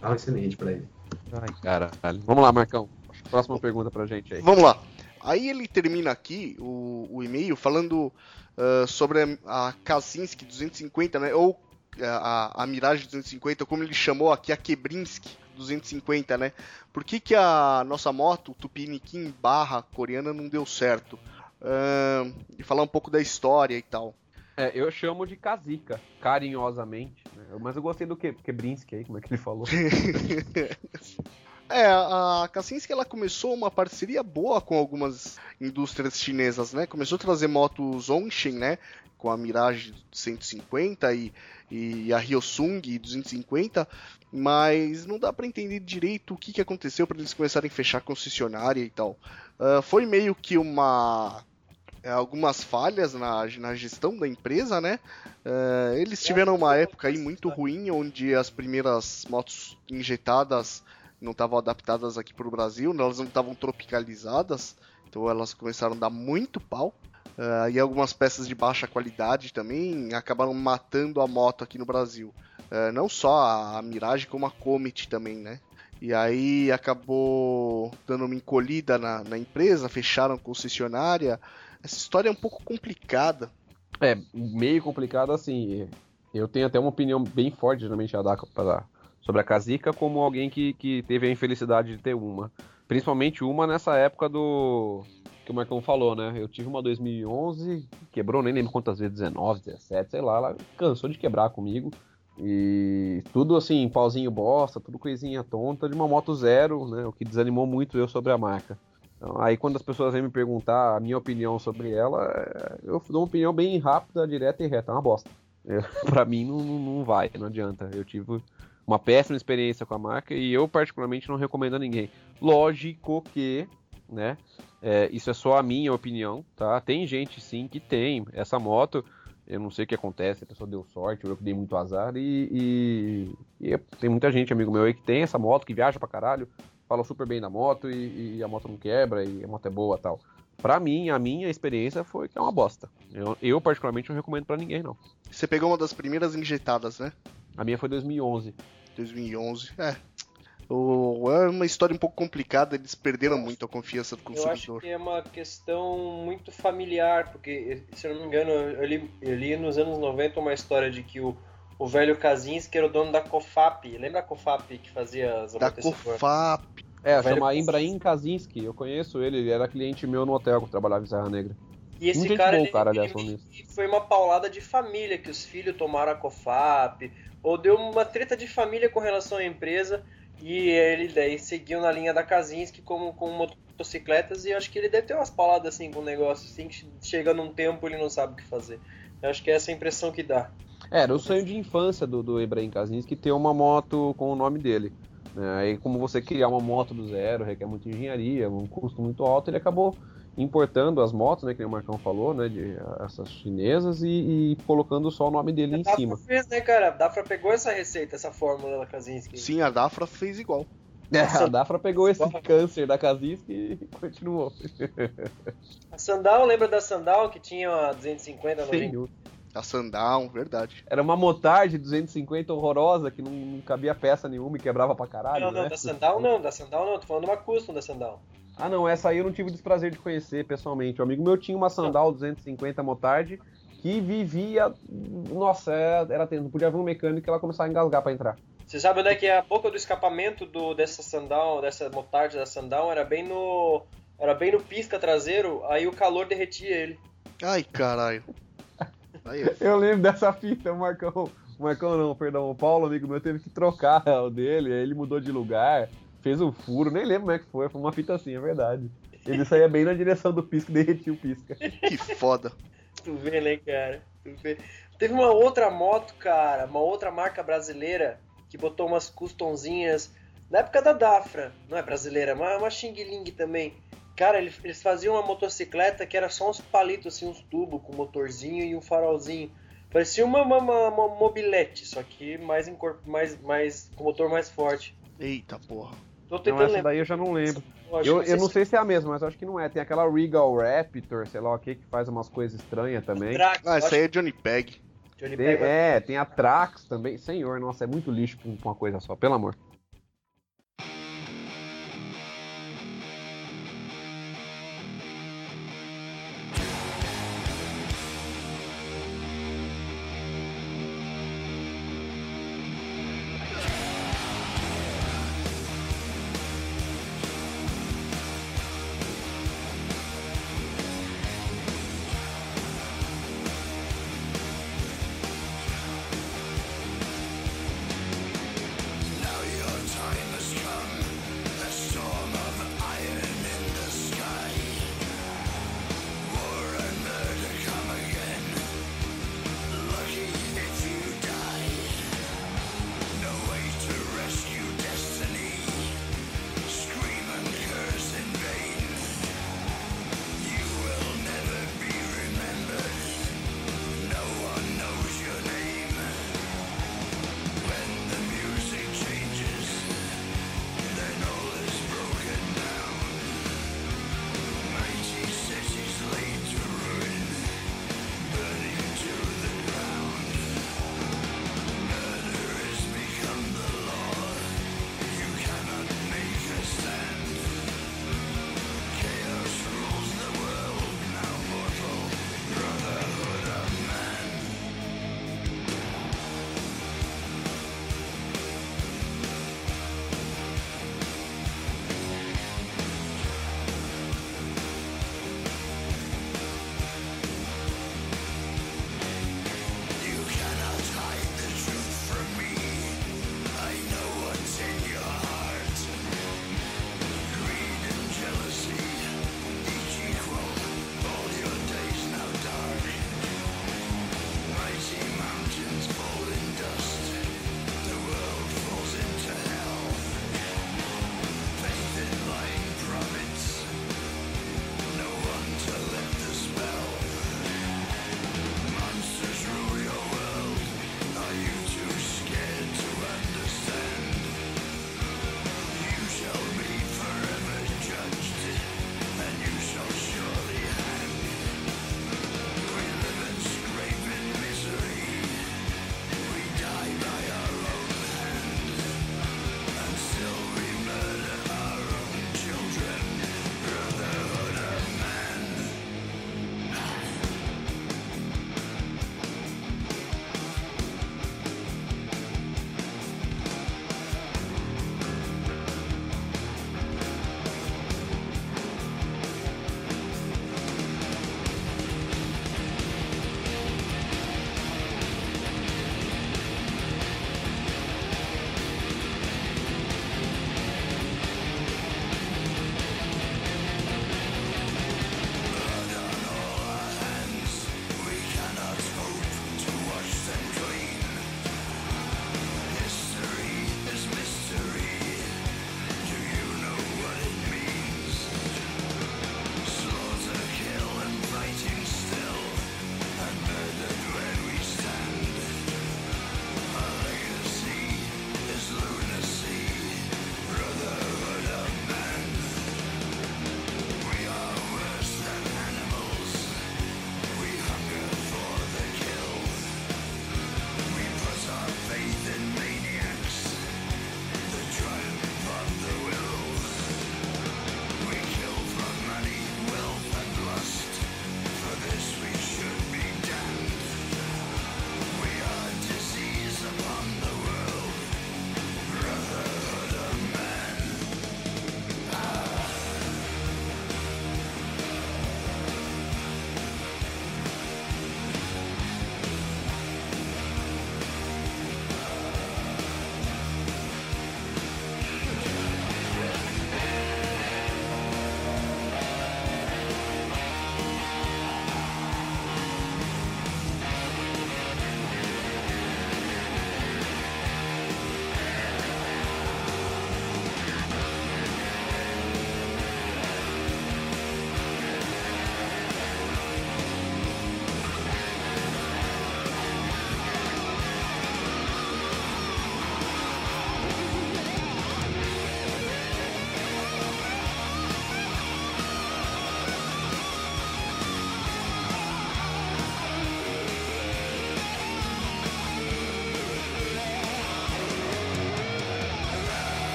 algo excelente para ele. Ai, caralho. Vamos lá, Marcão. Próxima pergunta pra gente aí. Vamos lá. Aí ele termina aqui o, o e-mail falando uh, sobre a, Kaczynski 250, né? Ou a, a Mirage 250, como ele chamou aqui, a Kebrinski 250, né? Por que, que a nossa moto, Tupiniquim barra coreana, não deu certo? Uh, e falar um pouco da história e tal. É, eu chamo de Kazica, carinhosamente. Né? Mas eu gostei do que, Kebrinski aí, como é que ele falou. É, a Kaczynski ela começou uma parceria boa com algumas indústrias chinesas, né? Começou a trazer motos Onshin, né? Com a Mirage 150 e, e a Hyosung 250, mas não dá para entender direito o que, que aconteceu para eles começarem a fechar concessionária e tal. Uh, foi meio que uma é, algumas falhas na, na gestão da empresa, né? Uh, eles tiveram uma época aí muito ruim, onde as primeiras motos injetadas não estavam adaptadas aqui para o Brasil, elas não estavam tropicalizadas, então elas começaram a dar muito pau. Uh, e algumas peças de baixa qualidade também acabaram matando a moto aqui no Brasil. Uh, não só a Mirage, como a Comet também, né? E aí acabou dando uma encolhida na, na empresa, fecharam concessionária. Essa história é um pouco complicada. É, meio complicada assim. Eu tenho até uma opinião bem forte, geralmente, a dar para sobre a Kazica como alguém que, que teve a infelicidade de ter uma. Principalmente uma nessa época do. que o Marcão falou, né? Eu tive uma 2011, quebrou, nem lembro quantas vezes, 19, 17, sei lá, ela cansou de quebrar comigo. E tudo assim, pauzinho bosta, tudo coisinha tonta, de uma moto zero, né? O que desanimou muito eu sobre a marca. Então, aí quando as pessoas vêm me perguntar a minha opinião sobre ela, eu dou uma opinião bem rápida, direta e reta, é uma bosta. para mim não, não vai, não adianta. Eu tive uma péssima experiência com a marca e eu particularmente não recomendo a ninguém. Lógico que, né, é, isso é só a minha opinião, tá? Tem gente sim que tem essa moto, eu não sei o que acontece, a pessoa deu sorte, eu dei muito azar e, e, e, tem muita gente, amigo meu aí, que tem essa moto, que viaja pra caralho, fala super bem da moto e, e a moto não quebra e a moto é boa tal. Pra mim, a minha experiência foi que é uma bosta. Eu, eu particularmente não recomendo para ninguém, não. Você pegou uma das primeiras injetadas, né? A minha foi 2011. 2011. É. O, é uma história um pouco complicada, eles perderam muito a confiança do consumidor. Eu acho que é uma questão muito familiar, porque, se eu não me engano, eu li, eu li nos anos 90 uma história de que o, o velho Kaczynski era o dono da Cofap. Lembra a Cofap que fazia as Da Cofap. É, chama Imbraim Kaczynski. Eu conheço ele, ele era cliente meu no hotel que eu trabalhava em Serra Negra. E esse cara, ele, cara ele, ele, foi uma paulada de família, que os filhos tomaram a COFAP, ou deu uma treta de família com relação à empresa, e ele daí seguiu na linha da Kaczynski como com motocicletas, e acho que ele deve ter umas pauladas assim com o negócio, assim, que chega num tempo ele não sabe o que fazer. Eu acho que é essa a impressão que dá. Era o sonho de infância do, do Ibrahim Kaczynski ter uma moto com o nome dele. Né? Aí, como você criar uma moto do zero requer muita engenharia, um custo muito alto, ele acabou importando as motos, né, que o Marcão falou, né, de essas chinesas e, e colocando só o nome dele a em Dafra cima. fez, né, cara? A Dafra pegou essa receita, essa fórmula da Kaczynski. Sim, a Dafra fez igual. É, a Dafra pegou esse câncer da Kaczynski e continuou. A Sandal, lembra da Sandal que tinha a 250 Sim. A Sandal, verdade. Era uma motard 250 horrorosa que não, não cabia peça nenhuma e quebrava pra caralho. Não, não, né? da Sandal não, da Sandal não, tô falando uma custom da Sandal. Ah, não, essa aí eu não tive o desprazer de conhecer pessoalmente. Um amigo meu tinha uma Sandal 250 Motard que vivia. Nossa, era, tenso. Não podia ver um mecânico e ela começava a engasgar para entrar. Você sabe onde é que é a boca do escapamento do, dessa Sandal, dessa Motard da Sandal? Era bem no. Era bem no pisca traseiro, aí o calor derretia ele. Ai, caralho. Eu lembro dessa fita, o Marcão. O Marcão não, perdão, o Paulo, amigo meu, teve que trocar o dele, aí ele mudou de lugar fez um furo, nem lembro como é que foi, foi uma fita assim, é verdade. Ele saía bem na direção do pisca e derretia o pisca. Que foda. tu vê, né, cara? Tu vê. Teve uma outra moto, cara, uma outra marca brasileira que botou umas customzinhas na época da Dafra, não é brasileira, mas uma Xing Ling também. Cara, eles faziam uma motocicleta que era só uns palitos, assim, uns tubos com motorzinho e um farolzinho. Parecia uma, uma, uma, uma mobilete, só que mais, mais, mais com motor mais forte. Eita porra. Tô tentando não, essa daí eu já não lembro. Eu, eu, eu não sei se é a mesma, mas acho que não é. Tem aquela Regal Raptor, sei lá o que, que faz umas coisas estranhas também. ah, essa aí é Johnny Peg. Tem, é, tem a Trax também. Senhor, nossa, é muito lixo com uma coisa só, pelo amor.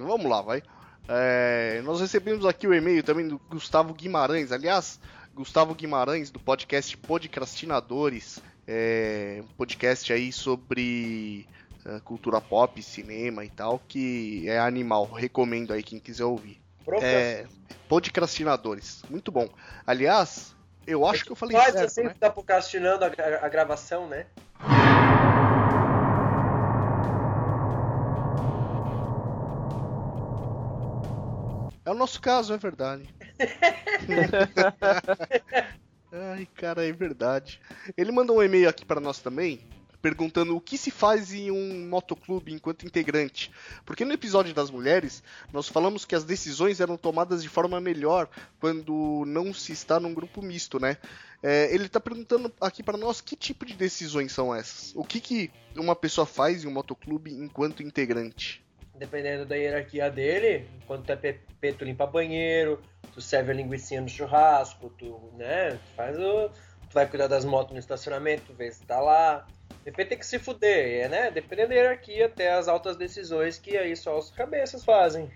Vamos lá, vai. É, nós recebemos aqui o e-mail também do Gustavo Guimarães. Aliás, Gustavo Guimarães, do podcast Podcastinadores. É, um podcast aí sobre uh, cultura pop, cinema e tal, que é animal. Recomendo aí quem quiser ouvir. É, podcastinadores. Muito bom. Aliás, eu acho que eu falei Faz certo, assim né? tá procrastinando a, a- a gravação, né? É o nosso caso, é verdade. Ai, cara, é verdade. Ele mandou um e-mail aqui para nós também, perguntando o que se faz em um motoclube enquanto integrante. Porque no episódio das mulheres, nós falamos que as decisões eram tomadas de forma melhor quando não se está num grupo misto, né? É, ele está perguntando aqui para nós que tipo de decisões são essas. O que, que uma pessoa faz em um motoclube enquanto integrante? Dependendo da hierarquia dele, quando tu é PP, tu limpa banheiro, tu serve a linguiça no churrasco, tu, né, tu faz o... Tu vai cuidar das motos no estacionamento, tu vê se tá lá. PP tem que se fuder, é, né? Dependendo da hierarquia, até as altas decisões que aí só os cabeças fazem.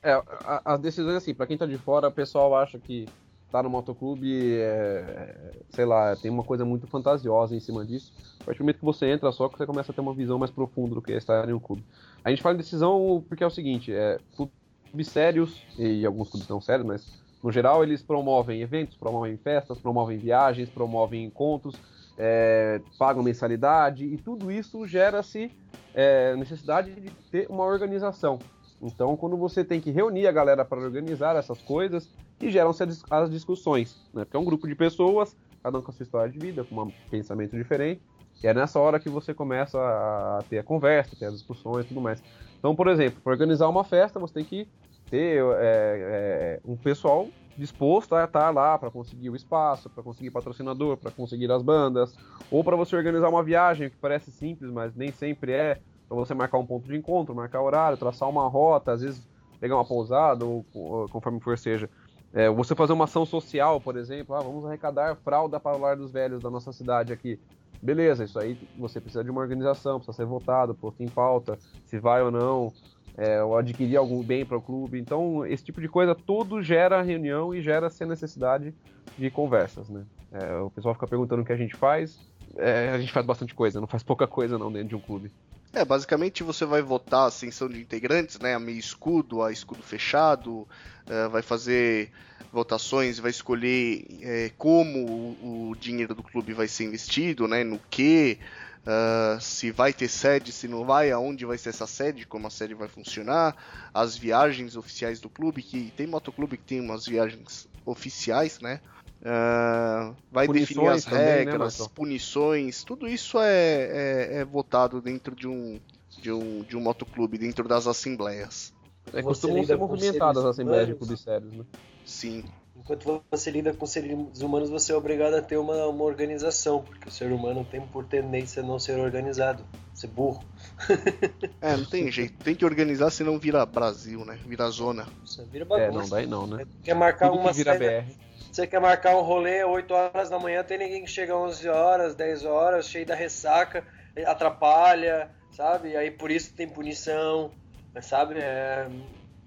É, as decisões assim, pra quem tá de fora, o pessoal acha que tá no motoclube, é, é, sei lá, tem uma coisa muito fantasiosa em cima disso. A partir do momento que você entra só, você começa a ter uma visão mais profunda do que é estar em um clube. A gente fala em decisão porque é o seguinte, é, clubes sérios, e alguns clubes não sérios, mas no geral eles promovem eventos, promovem festas, promovem viagens, promovem encontros, é, pagam mensalidade, e tudo isso gera-se é, necessidade de ter uma organização. Então, quando você tem que reunir a galera para organizar essas coisas, e geram-se as dis- as discussões, né? Porque é um grupo de pessoas, cada um com a sua história de vida, com um pensamento diferente, e é nessa hora que você começa a ter a conversa, ter as discussões e tudo mais. Então, por exemplo, para organizar uma festa, você tem que ter é, é, um pessoal disposto a estar lá para conseguir o espaço, para conseguir patrocinador, para conseguir as bandas, ou para você organizar uma viagem que parece simples, mas nem sempre é, para você marcar um ponto de encontro, marcar horário, traçar uma rota, às vezes pegar uma pousada ou, ou conforme for seja. É, você fazer uma ação social, por exemplo, ah, vamos arrecadar fralda para o lar dos velhos da nossa cidade aqui. Beleza, isso aí você precisa de uma organização, precisa ser votado, posto em pauta, se vai ou não, é, ou adquirir algum bem para o clube. Então, esse tipo de coisa tudo gera reunião e gera-se a necessidade de conversas, né? É, o pessoal fica perguntando o que a gente faz. É, a gente faz bastante coisa, não faz pouca coisa não dentro de um clube. É, basicamente você vai votar a ascensão de integrantes, né? A meio escudo, a escudo fechado, eh, vai fazer votações, vai escolher eh, como o, o dinheiro do clube vai ser investido, né? No que, ah, se vai ter sede, se não vai, aonde vai ser essa sede, como a sede vai funcionar, as viagens oficiais do clube, que tem motoclube que tem umas viagens oficiais, né? Ah, vai Punições definir as também, né, regras, Marcelo? punições, tudo isso é, é, é votado dentro de um, de um, de um motoclube, dentro das assembleias. É, costumam ser movimentadas as assembleias de clubes sérios, né? Sim. Enquanto você lida com seres humanos, você é obrigado a ter uma, uma organização, porque o ser humano tem por tendência a não ser organizado, ser burro. É, não tem jeito. Tem que organizar, senão vira Brasil, né? Vira zona. Você vira É, não, bagunça. daí não, né? Quer marcar Tudo uma que vira saída- BR. Você quer marcar um rolê 8 horas da manhã, tem ninguém que chega 11 horas, 10 horas, cheio da ressaca, atrapalha, sabe? Aí por isso tem punição, sabe? É,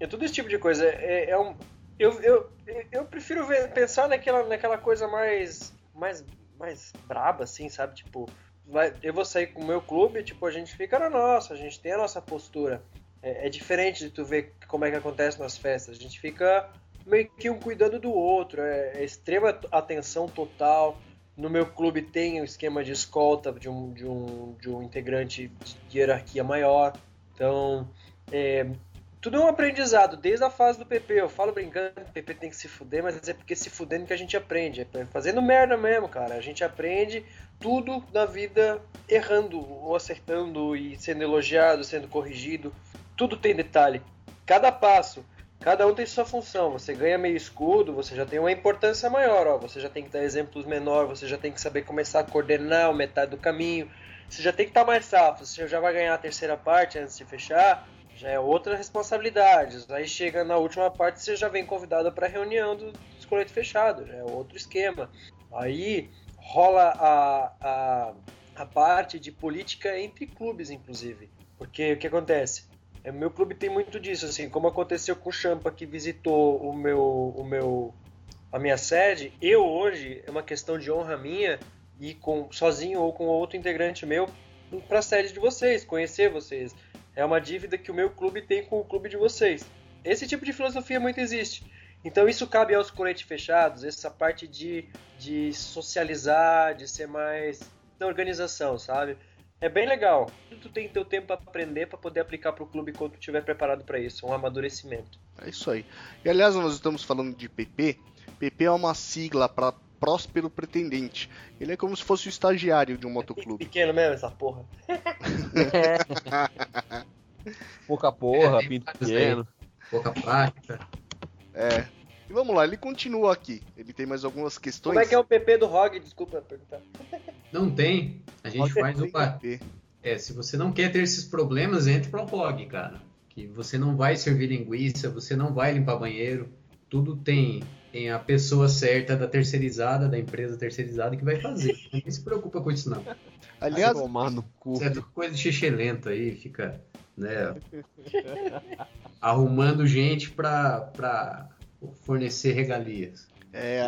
é tudo esse tipo de coisa. É, é um, eu, eu, eu prefiro ver- pensar naquela, naquela coisa mais, mais, mais braba, assim, sabe? Tipo, vai, eu vou sair com o meu clube, tipo, a gente fica na nossa, a gente tem a nossa postura. É, é diferente de tu ver como é que acontece nas festas. A gente fica meio que um cuidando do outro, é, é extrema atenção total. No meu clube tem o esquema de escolta de um, de um, de um integrante de hierarquia maior. Então, é, tudo é um aprendizado, desde a fase do PP. Eu falo brincando o PP tem que se fuder, mas é porque se fudendo que a gente aprende. É fazendo merda mesmo, cara. A gente aprende tudo na vida errando ou acertando e sendo elogiado, sendo corrigido. Tudo tem detalhe. Cada passo Cada um tem sua função. Você ganha meio escudo, você já tem uma importância maior. Ó. Você já tem que dar exemplos menor, você já tem que saber começar a coordenar metade do caminho. Você já tem que estar mais safo. Você já vai ganhar a terceira parte antes de fechar. Já é outra responsabilidade. Aí chega na última parte, você já vem convidado para a reunião do escoleto fechado. Já é outro esquema. Aí rola a, a, a parte de política entre clubes, inclusive. Porque o que acontece? É, meu clube tem muito disso, assim, como aconteceu com o Champa que visitou o meu, o meu, a minha sede. Eu hoje é uma questão de honra minha ir com sozinho ou com outro integrante meu para a sede de vocês, conhecer vocês. É uma dívida que o meu clube tem com o clube de vocês. Esse tipo de filosofia muito existe. Então isso cabe aos coletes fechados, essa parte de, de socializar, de ser mais da organização, sabe? É bem legal. Tu tem teu tempo para aprender para poder aplicar para o clube quando tu estiver preparado para isso, um amadurecimento. É isso aí. E aliás, nós estamos falando de PP. PP é uma sigla para próspero pretendente. Ele é como se fosse o estagiário de um motoclube. Pequeno mesmo essa porra. Pouca porra, é, pinto pequeno. Pouca prática. É. E vamos lá, ele continua aqui. Ele tem mais algumas questões. Como é que é o PP do ROG? Desculpa perguntar. Não tem. A gente faz o. É, se você não quer ter esses problemas, entre pro ROG, cara. Que você não vai servir linguiça, você não vai limpar banheiro. Tudo tem, tem a pessoa certa da terceirizada, da empresa terceirizada que vai fazer. Ninguém se preocupa com isso, não. Aliás, tomar no cu. Isso é coisa de xixi lento aí, fica né, arrumando gente para fornecer regalias. É,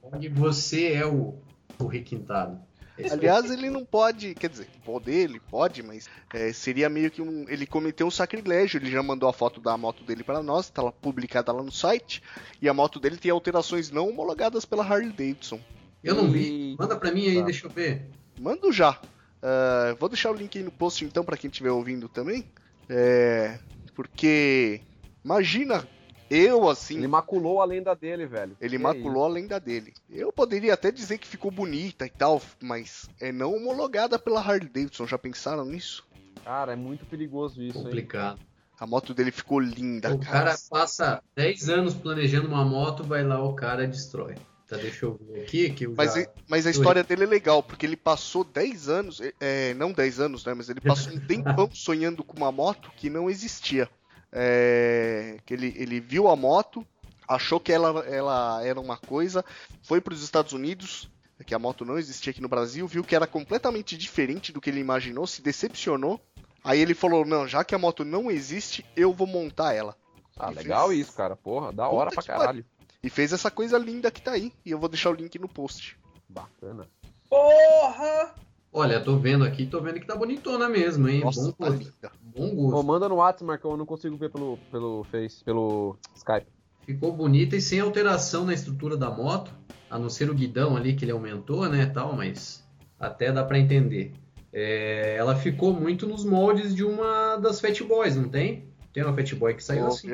pode, você é o, o requintado. Esse Aliás, ele não pode, quer dizer, poder, ele pode, mas é, seria meio que um. Ele cometeu um sacrilégio. Ele já mandou a foto da moto dele para nós, tá lá, publicada lá no site. E a moto dele tem alterações não homologadas pela Harley Davidson. Eu não vi. Manda pra mim aí, tá. deixa eu ver. Mando já. Uh, vou deixar o link aí no post então para quem estiver ouvindo também. É, porque imagina eu assim. Ele maculou a lenda dele, velho. Ele que maculou é a lenda dele. Eu poderia até dizer que ficou bonita e tal, mas é não homologada pela Harley Davidson. Já pensaram nisso? Cara, é muito perigoso isso. Complicado. Hein? A moto dele ficou linda, o cara. O cara passa 10 anos planejando uma moto, vai lá, o cara destrói. Tá, deixa eu ver aqui. Que mas, já... mas a história dele é legal, porque ele passou 10 anos, é, é não 10 anos, né? Mas ele passou um tempão sonhando com uma moto que não existia. É, que ele, ele viu a moto, achou que ela, ela era uma coisa, foi para os Estados Unidos, que a moto não existia aqui no Brasil, viu que era completamente diferente do que ele imaginou, se decepcionou. Aí ele falou: Não, já que a moto não existe, eu vou montar ela. Ah, e legal fez... isso, cara. Porra, da hora pra caralho. E fez essa coisa linda que tá aí. E eu vou deixar o link no post. Bacana. Porra! Olha, tô vendo aqui, tô vendo que tá bonitona mesmo, hein? Nossa, Bom tá gosto. Linda. Bom gosto. Pô, manda no WhatsApp, Marcão, eu não consigo ver pelo, pelo Face, pelo Skype. Ficou bonita e sem alteração na estrutura da moto, a não ser o guidão ali que ele aumentou, né, tal, mas até dá para entender. É, ela ficou muito nos moldes de uma das Fat Boys, não tem? Tem uma Fat Boy que saiu oh, assim,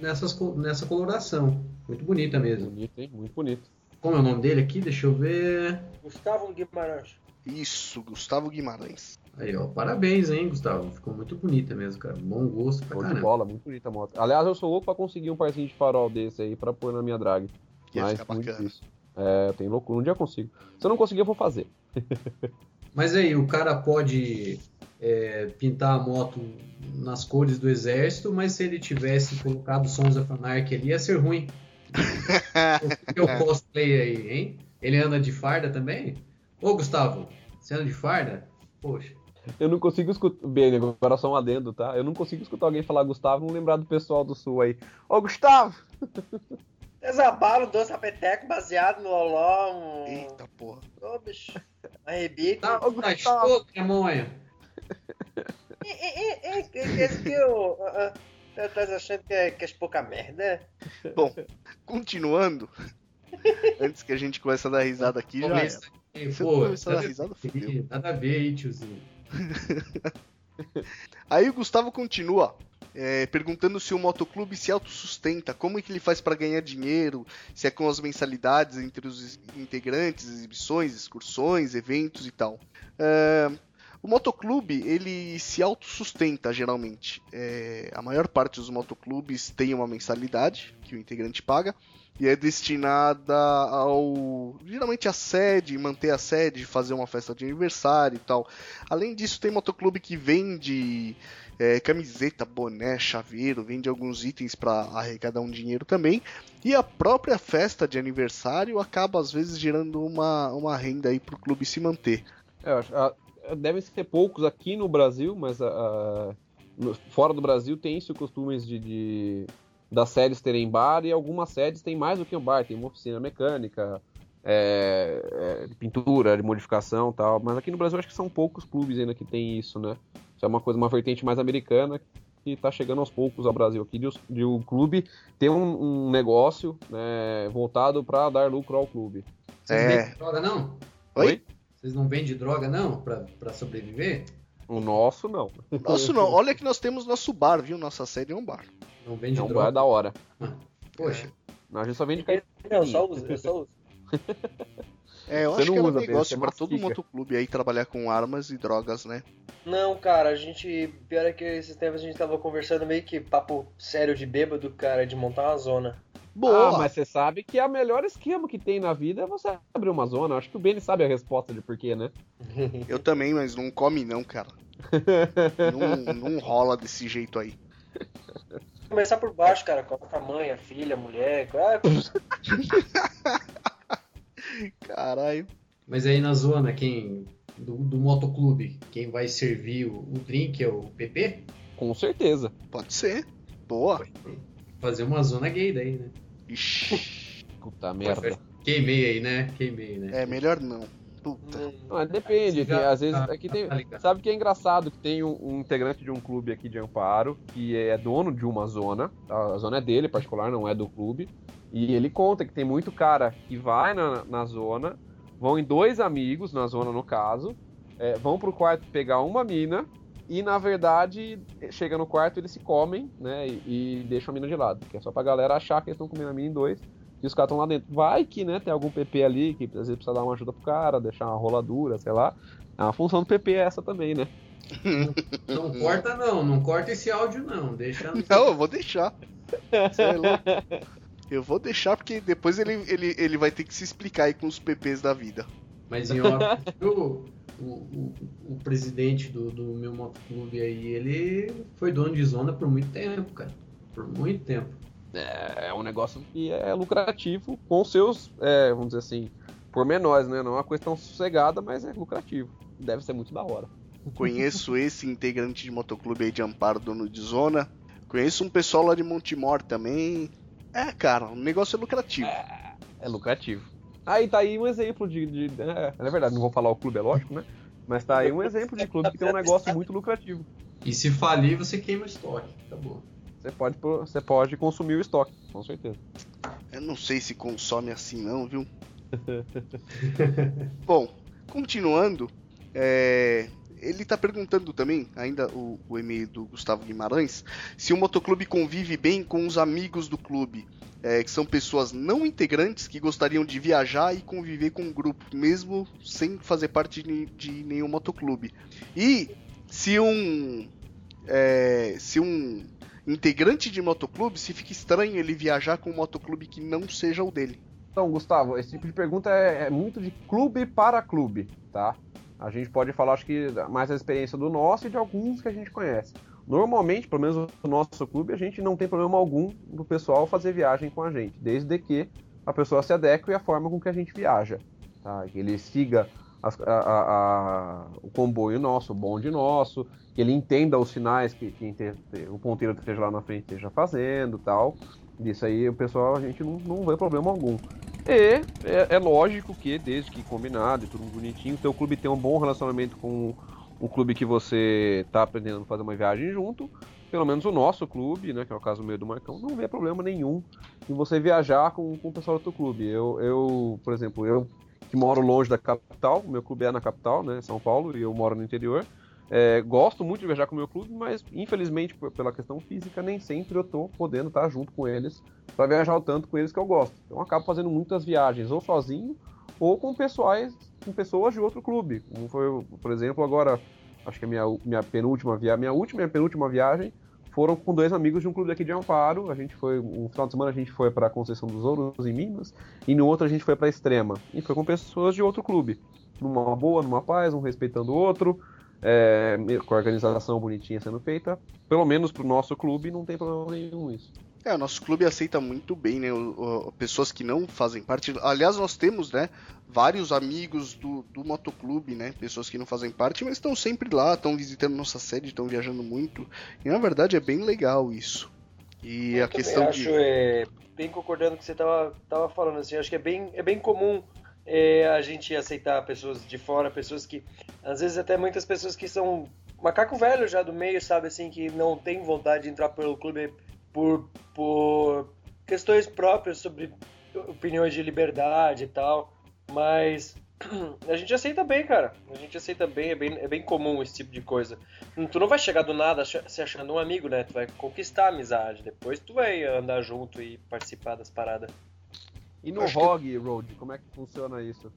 nessas, nessa coloração. Muito bonita mesmo. Bonito, hein? Muito bonito. Como é o nome dele aqui? Deixa eu ver. Gustavo Guimarães. Isso, Gustavo Guimarães. Aí, ó, parabéns, hein, Gustavo. Ficou muito bonita mesmo, cara. Bom gosto pra caramba. de bola, muito bonita a moto. Aliás, eu sou louco pra conseguir um parzinho de farol desse aí pra pôr na minha drag. Que Mas muito difícil. É, tem loucura. Um dia eu consigo. Se eu não conseguir, eu vou fazer. Mas aí, o cara pode é, pintar a moto nas cores do exército, mas se ele tivesse colocado Sons of Anarchy ali, ia ser ruim. o o cosplay aí, hein? Ele anda de farda também? Ô, Gustavo, você anda de farda? Poxa. Eu não consigo escutar. Bem, agora só um adendo, tá? Eu não consigo escutar alguém falar Gustavo não lembrar do pessoal do Sul aí. Ô, Gustavo! Desabalo, doce apeteco baseado no Oló. Um... Eita porra. Ô, bicho. Arrebite. Tá, ô, Gustavo. Tá monha. Esse que eu. Tá achando que é, que é pouca merda? Bom, continuando. Antes que a gente comece a dar risada aqui, já. Começa, eu começar a dar risada. Nada a ver aí, tiozinho. aí o Gustavo continua. É, perguntando se o motoclube se autossustenta, como é que ele faz para ganhar dinheiro, se é com as mensalidades entre os integrantes, exibições, excursões, eventos e tal. É, o motoclube, ele se autossustenta geralmente. É, a maior parte dos motoclubes tem uma mensalidade que o integrante paga e é destinada ao geralmente a sede, manter a sede, fazer uma festa de aniversário e tal. Além disso, tem motoclube que vende é, camiseta, boné, chaveiro, vende alguns itens para arrecadar um dinheiro também. E a própria festa de aniversário acaba às vezes gerando uma, uma renda aí para o clube se manter. É, devem ser poucos aqui no Brasil, mas fora do Brasil tem-se o costume de, de, das sedes terem bar e algumas sedes têm mais do que um bar, tem uma oficina mecânica, é, é, de pintura, de modificação tal. Mas aqui no Brasil acho que são poucos clubes ainda que tem isso, né? Isso é uma coisa, uma vertente mais americana que está chegando aos poucos ao Brasil aqui de, de o clube ter um, um negócio né, voltado para dar lucro ao clube. Vocês é... vendem droga não? Oi? Vocês não vendem droga não para sobreviver? O nosso não. Nosso não. Olha que nós temos nosso bar, viu? Nossa sede é um bar. Não vende é um droga. bar da hora. Ah, poxa. Não, a gente só vende Não, só usa, eu só uso. É, eu Você acho que é um negócio para todo motoclube aí trabalhar com armas e drogas, né? Não, cara, a gente. Pior é que esses tempos a gente tava conversando meio que papo sério de bêbado, cara, de montar uma zona. Boa! Ah, mas você sabe que é o melhor esquema que tem na vida é você abrir uma zona. Acho que o Benny sabe a resposta de porquê, né? Eu também, mas não come não, cara. não, não rola desse jeito aí. Começar por baixo, cara. Coloca a mãe, a filha, a mulher. Caralho. Mas aí na zona, quem. Do, do motoclube, quem vai servir o, o drink é o PP? Com certeza. Pode ser. Boa. Fazer uma zona gay daí, né? Ixi. Puta merda. Queimei aí, né? Queimei, né? É, melhor não. Puta. Não, depende, tem, às vezes. É que tem, tá sabe que é engraçado que tem um, um, integrante de um clube aqui de Amparo que é dono de uma zona. A zona é dele, particular, não é do clube. E ele conta que tem muito cara que vai na, na zona, vão em dois amigos, na zona no caso, é, vão pro quarto pegar uma mina, e na verdade, chega no quarto, eles se comem, né? E, e deixam a mina de lado. Que é só pra galera achar que eles estão comendo a mina em dois. E os caras estão lá dentro. Vai que, né, tem algum PP ali que às vezes precisa dar uma ajuda pro cara, deixar uma roladura, sei lá. A função do PP é essa também, né? Não corta não, não corta esse áudio não, deixa. Não, eu vou deixar. Sei lá. Eu vou deixar porque depois ele, ele, ele vai ter que se explicar aí com os PPs da vida. Mas em off, o, o, o, presidente do, do meu motoclube aí, ele foi dono de zona por muito tempo, cara. Por muito tempo. É, é um negócio que é lucrativo com seus, é, vamos dizer assim, pormenores, né? Não é uma coisa tão sossegada, mas é lucrativo. Deve ser muito da hora. Conheço esse integrante de motoclube aí de Amparo, dono de zona. Conheço um pessoal lá de Montemor também. É, cara, o negócio é lucrativo. É, é lucrativo. Aí tá aí um exemplo de. de é, é, verdade, não vou falar o clube, é lógico, né? Mas tá aí um exemplo de clube que tem um negócio muito lucrativo. E se falir, você queima o estoque. Acabou. Você pode, você pode consumir o estoque, com certeza. Eu não sei se consome assim não, viu? Bom, continuando, é, ele está perguntando também, ainda o, o, e-mail do Gustavo Guimarães, se o motoclube convive bem com os amigos do clube, é, que são pessoas não integrantes que gostariam de viajar e conviver com o grupo, mesmo sem fazer parte de, de nenhum motoclube. E se um é, se um integrante de motoclube, se fica estranho ele viajar com um motoclube que não seja o dele. Então, Gustavo, esse tipo de pergunta é, é muito de clube para clube, tá? A gente pode falar, acho que, mais da experiência do nosso e de alguns que a gente conhece. Normalmente, pelo menos no nosso clube, a gente não tem problema algum do pessoal fazer viagem com a gente, desde que a pessoa se adeque à forma com que a gente viaja. Tá? Que ele siga a, a, a, o comboio nosso, o bonde nosso, que ele entenda os sinais que, que o ponteiro que esteja lá na frente esteja fazendo tal. Isso aí o pessoal a gente não, não vê problema algum. E é, é, lógico que, desde que combinado e tudo bonitinho, o teu clube tem um bom relacionamento com o clube que você está aprendendo a fazer uma viagem junto. Pelo menos o nosso clube, né, que é o caso meio do Marcão, não vê problema nenhum em você viajar com, com o pessoal do teu clube. Eu, eu, por exemplo, eu que moro longe da capital, meu clube é na capital, né, São Paulo, e eu moro no interior. É, gosto muito de viajar com o meu clube, mas infelizmente pela questão física nem sempre eu tô podendo estar junto com eles para viajar o tanto com eles que eu gosto. Então eu acabo fazendo muitas viagens ou sozinho ou com pessoas, com pessoas de outro clube. Como foi, por exemplo, agora acho que a minha, minha penúltima viagem, minha última e penúltima viagem foram com dois amigos de um clube aqui de Amparo. A gente foi, um final de semana a gente foi para Conceição dos Ouros em Minas e no outro a gente foi para Extrema e foi com pessoas de outro clube. Numa boa, numa paz, um respeitando o outro é, com a organização bonitinha sendo feita, pelo menos pro nosso clube não tem problema nenhum isso. É, o nosso clube aceita muito bem, né? O, o, pessoas que não fazem parte. Aliás, nós temos, né? Vários amigos do, do motoclube, né? Pessoas que não fazem parte, mas estão sempre lá, estão visitando nossa sede, estão viajando muito. E na verdade é bem legal isso. E Eu a questão acho, de. é, bem concordando com o que você tava, tava falando, assim, acho que é bem, é bem comum é, a gente aceitar pessoas de fora, pessoas que. Às vezes até muitas pessoas que são macaco velho já do meio, sabe, assim, que não tem vontade de entrar pelo clube por, por questões próprias sobre opiniões de liberdade e tal, mas a gente aceita bem, cara. A gente aceita bem, é bem, é bem comum esse tipo de coisa. Tu não vai chegar do nada se achando um amigo, né? Tu vai conquistar a amizade, depois tu vai andar junto e participar das paradas. E no ROG, Road, como é que funciona isso?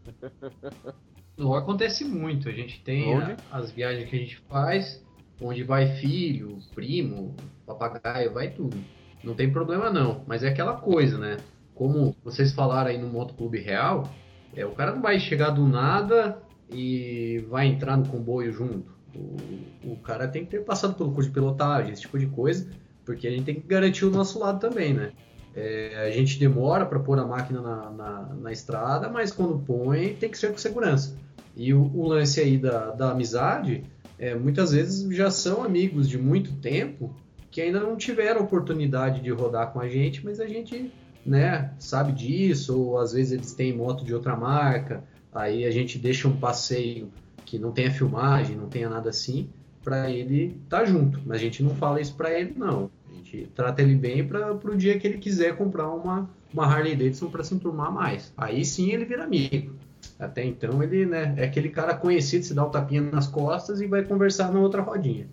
No acontece muito. A gente tem a, as viagens que a gente faz, onde vai filho, primo, papagaio, vai tudo. Não tem problema não, mas é aquela coisa, né? Como vocês falaram aí no Motoclube Real, é, o cara não vai chegar do nada e vai entrar no comboio junto. O, o cara tem que ter passado pelo curso de pilotagem, esse tipo de coisa, porque a gente tem que garantir o nosso lado também, né? É, a gente demora para pôr a máquina na, na, na, estrada, mas quando põe tem que ser com segurança. E o, o lance aí da, da amizade, é, muitas vezes já são amigos de muito tempo que ainda não tiveram oportunidade de rodar com a gente, mas a gente né, sabe disso, ou às vezes eles têm moto de outra marca, aí a gente deixa um passeio que não tenha filmagem, não tenha nada assim, para ele estar tá junto. Mas a gente não fala isso para ele, não. Gente trata ele bem para o dia que ele quiser comprar uma, uma Harley Davidson para se enturmar mais. Aí sim ele vira amigo. Até então ele né, é aquele cara conhecido, se dá o um tapinha nas costas e vai conversar na outra rodinha.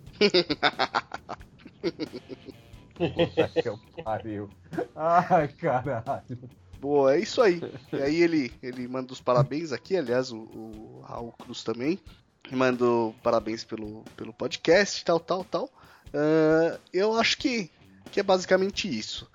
Puta que pariu. Ai, caralho. Boa, é isso aí. E aí ele, ele manda os parabéns aqui, aliás, o, o Raul Cruz também. Mandou parabéns pelo, pelo podcast, tal, tal, tal. Uh, eu acho que, que é basicamente isso.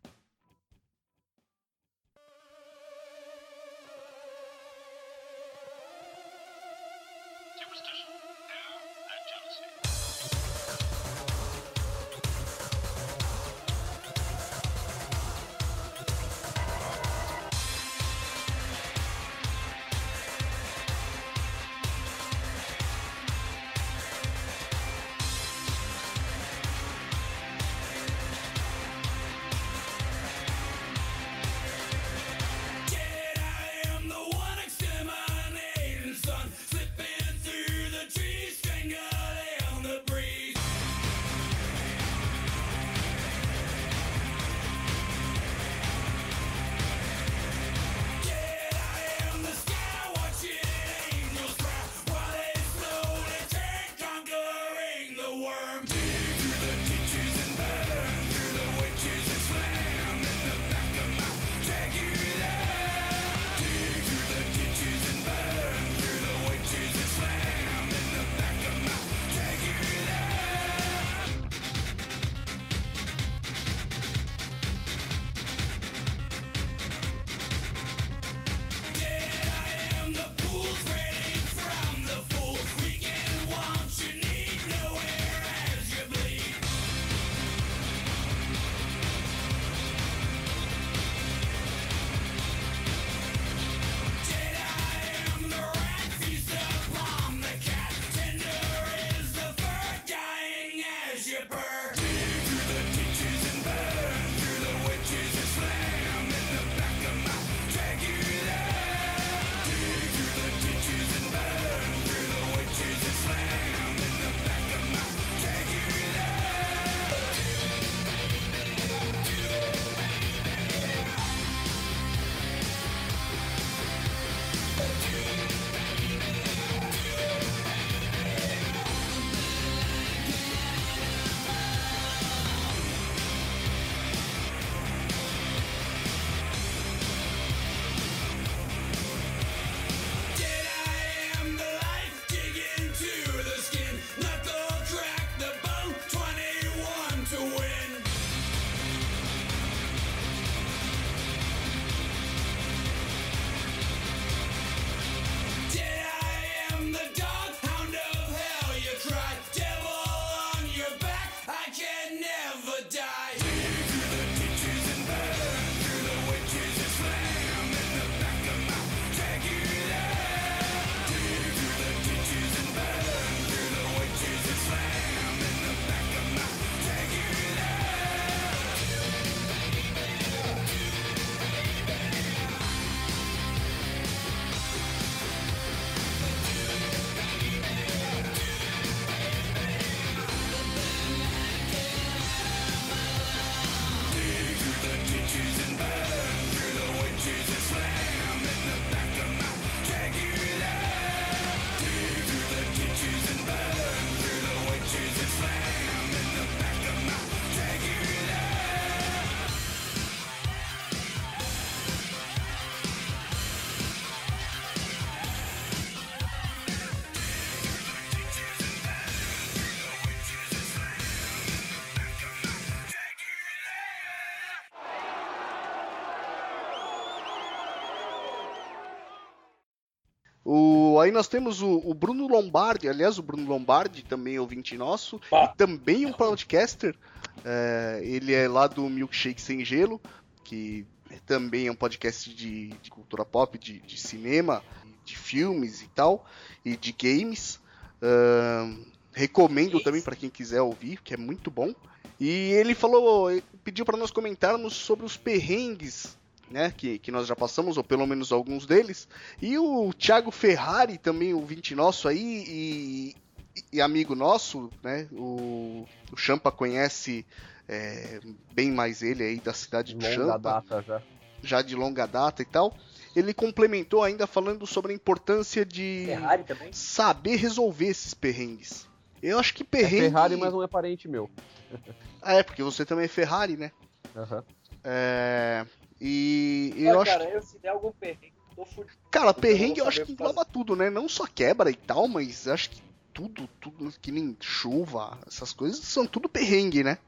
Aí nós temos o, o, Bruno Lombardi, aliás, o Bruno Lombardi, também ouvinte nosso, e também um podcaster. É, ele é lá do Milkshake Sem Gelo, que também é um podcast de, de cultura pop, de, de, cinema, de filmes e tal, e de games. Uh, recomendo também para quem quiser ouvir, que é muito bom. E ele falou, pediu para nós comentarmos sobre os perrengues né, que, que nós já passamos, ou pelo menos alguns deles. E o Thiago Ferrari, também ouvinte nosso aí, e, e amigo nosso, né, o, o Champa conhece é, bem mais ele aí da cidade longa Champa. data já. Já de longa data e tal. Ele complementou ainda falando sobre a importância de saber resolver esses perrengues. Eu acho que É perrengue. Ferrari, mas não é parente meu. Ah, é, porque você também é Ferrari, né? Aham. É. E eu acho cara, eu se der algum perrengue, tô fudido. Cara, perrengue eu eu acho que engloba tudo, né? Não só quebra e tal, mas acho que tudo, tudo que nem chuva, essas coisas são tudo perrengue, né?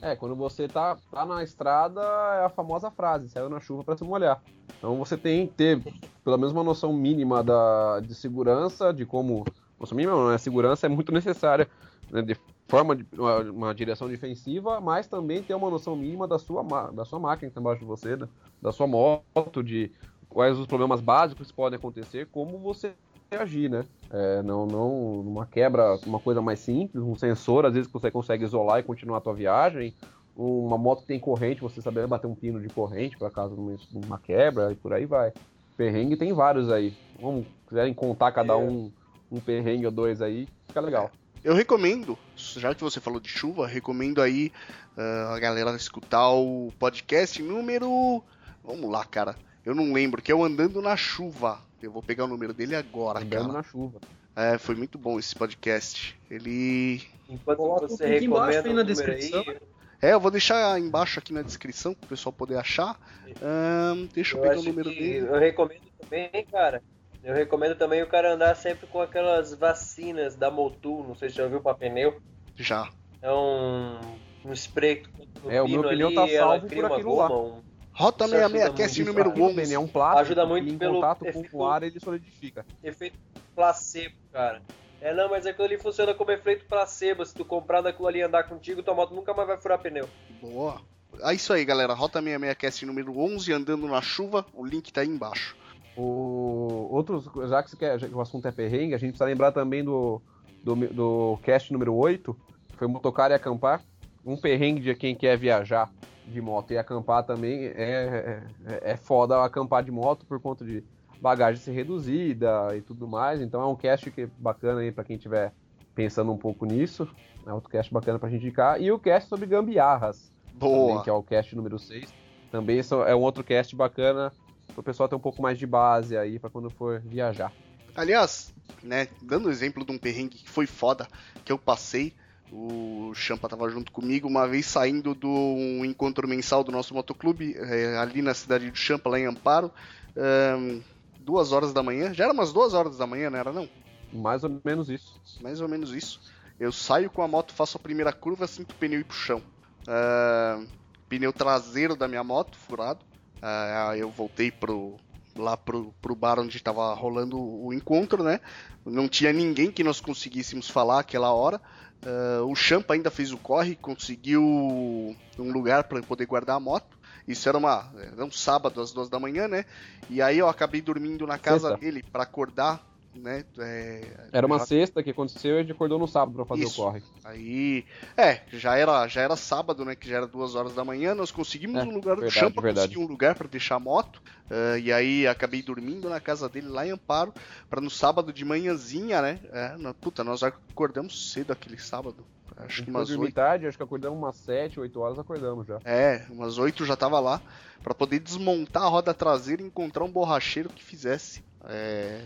É, quando você tá, tá na estrada, é a famosa frase, saiu na chuva para se molhar. Então você tem que ter pelo menos uma noção mínima da, de segurança, de como. Noção mínima não, né? Segurança é muito necessária, né? de forma de uma, uma direção defensiva, mas também ter uma noção mínima da sua, da sua máquina que está embaixo de você, da, da sua moto, de quais os problemas básicos que podem acontecer, como você reagir, né? É, não, não uma quebra, uma coisa mais simples, um sensor, às vezes que você consegue isolar e continuar a tua viagem, uma moto que tem corrente, você saber bater um pino de corrente para caso de uma- quebra e por aí vai. Perrengue tem vários aí. Vamos, quiserem contar cada É. um um perrengue ou dois aí, fica legal. Eu recomendo, já que você falou de chuva, recomendo aí ah, a galera escutar o podcast número. Vamos lá, cara. Eu não lembro, que é o Andando na Chuva. Eu vou pegar o número dele agora, Andando cara. na chuva. É, foi muito bom esse podcast. Ele. Enquanto Coloca você embaixo recomenda aí na descrição. aí, É, eu vou deixar embaixo aqui na descrição para o pessoal poder achar. Ahn, deixa eu, eu pegar o número que dele. eu recomendo também, cara. Eu recomendo também o cara andar sempre com aquelas vacinas da Motul, não sei se já ouviu pra pneu. Já. É um, um spray no É, o meu pneu ali, tá salvo por uma aquilo lá. goma, um Rota Isso ajuda 66 cast muito, número cara. Aquilo, 11. Ben, é um plástico Ajuda muito em pelo contato com efeito- o ar ele solidifica. efeito placebo, cara. É, não, mas aquilo ali funciona como efeito placebo. Se tu comprar daquilo ali e andar contigo, tua moto nunca mais vai furar pneu. Boa. É isso aí, galera. Rota 66 cast número 11, andando na chuva. O link tá aí embaixo. O, outros, já que, quer, já que o assunto é perrengue, a gente precisa lembrar também do, do, do cast número 8, que foi motocar e acampar. Um perrengue de quem quer viajar de moto e acampar também é, é, é foda acampar de moto por conta de bagagem ser reduzida e tudo mais. Então é um cast que é bacana aí pra quem estiver pensando um pouco nisso. É outro cast bacana pra gente indicar. E o cast sobre gambiarras também, Boa. que é o cast número 6. Também é um outro cast bacana para o pessoal ter um pouco mais de base aí para quando for viajar. Aliás, né, dando exemplo de um perrengue que foi foda, que eu passei, o Champa tava junto comigo, uma vez saindo do um encontro mensal do nosso motoclube, é, ali na cidade do Champa, lá em Amparo, ahn, duas horas da manhã, já era umas duas horas da manhã, não era não? Mais ou menos isso. Mais ou menos isso. Eu saio com a moto, faço a primeira curva, sinto o pneu ir pro chão. Ah, pneu traseiro da minha moto, furado. Ah, eu voltei pro, lá pro, pro bar onde tava rolando o encontro, né? Não tinha ninguém que nós conseguíssemos falar aquela hora. Ah, o Champa ainda fez o corre, conseguiu um lugar para poder guardar a moto. Isso era, uma, era um sábado às duas da manhã, né? E aí eu acabei dormindo na casa Sexta. dele para acordar, né? É, Era uma sexta que aconteceu e a gente acordou no sábado para fazer Isso. o corre. Aí, é, já era, já era sábado, né? Que já era duas horas da manhã. Nós conseguimos É, um lugar, verdade, Champa verdade. conseguiu um lugar para deixar a moto. ah, e aí acabei dormindo na casa dele lá em Amparo, para no sábado de manhãzinha, né? É, na- puta, nós acordamos cedo aquele sábado. Acho que umas dormir oito. tarde, acho que acordamos umas 7, 8 horas, acordamos já. É, umas oito já tava lá para poder desmontar a roda traseira e encontrar um borracheiro que fizesse. É,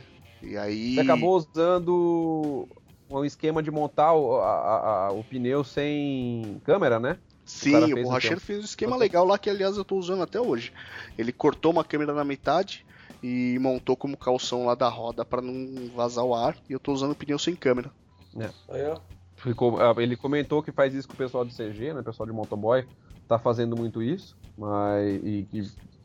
e aí. Você acabou usando um esquema de montar o, a- a- o pneu sem câmera, né? Sim, cara o, fez, borracheiro fez um esquema legal lá que, aliás, eu tô usando até hoje. Ele cortou uma câmera na metade e montou como calção lá da roda para não vazar o ar. E eu tô usando o pneu sem câmera. Aí. Ficou- ah, ele comentou que faz isso com o pessoal de CG, né? O pessoal de motoboy tá fazendo muito isso, mas e que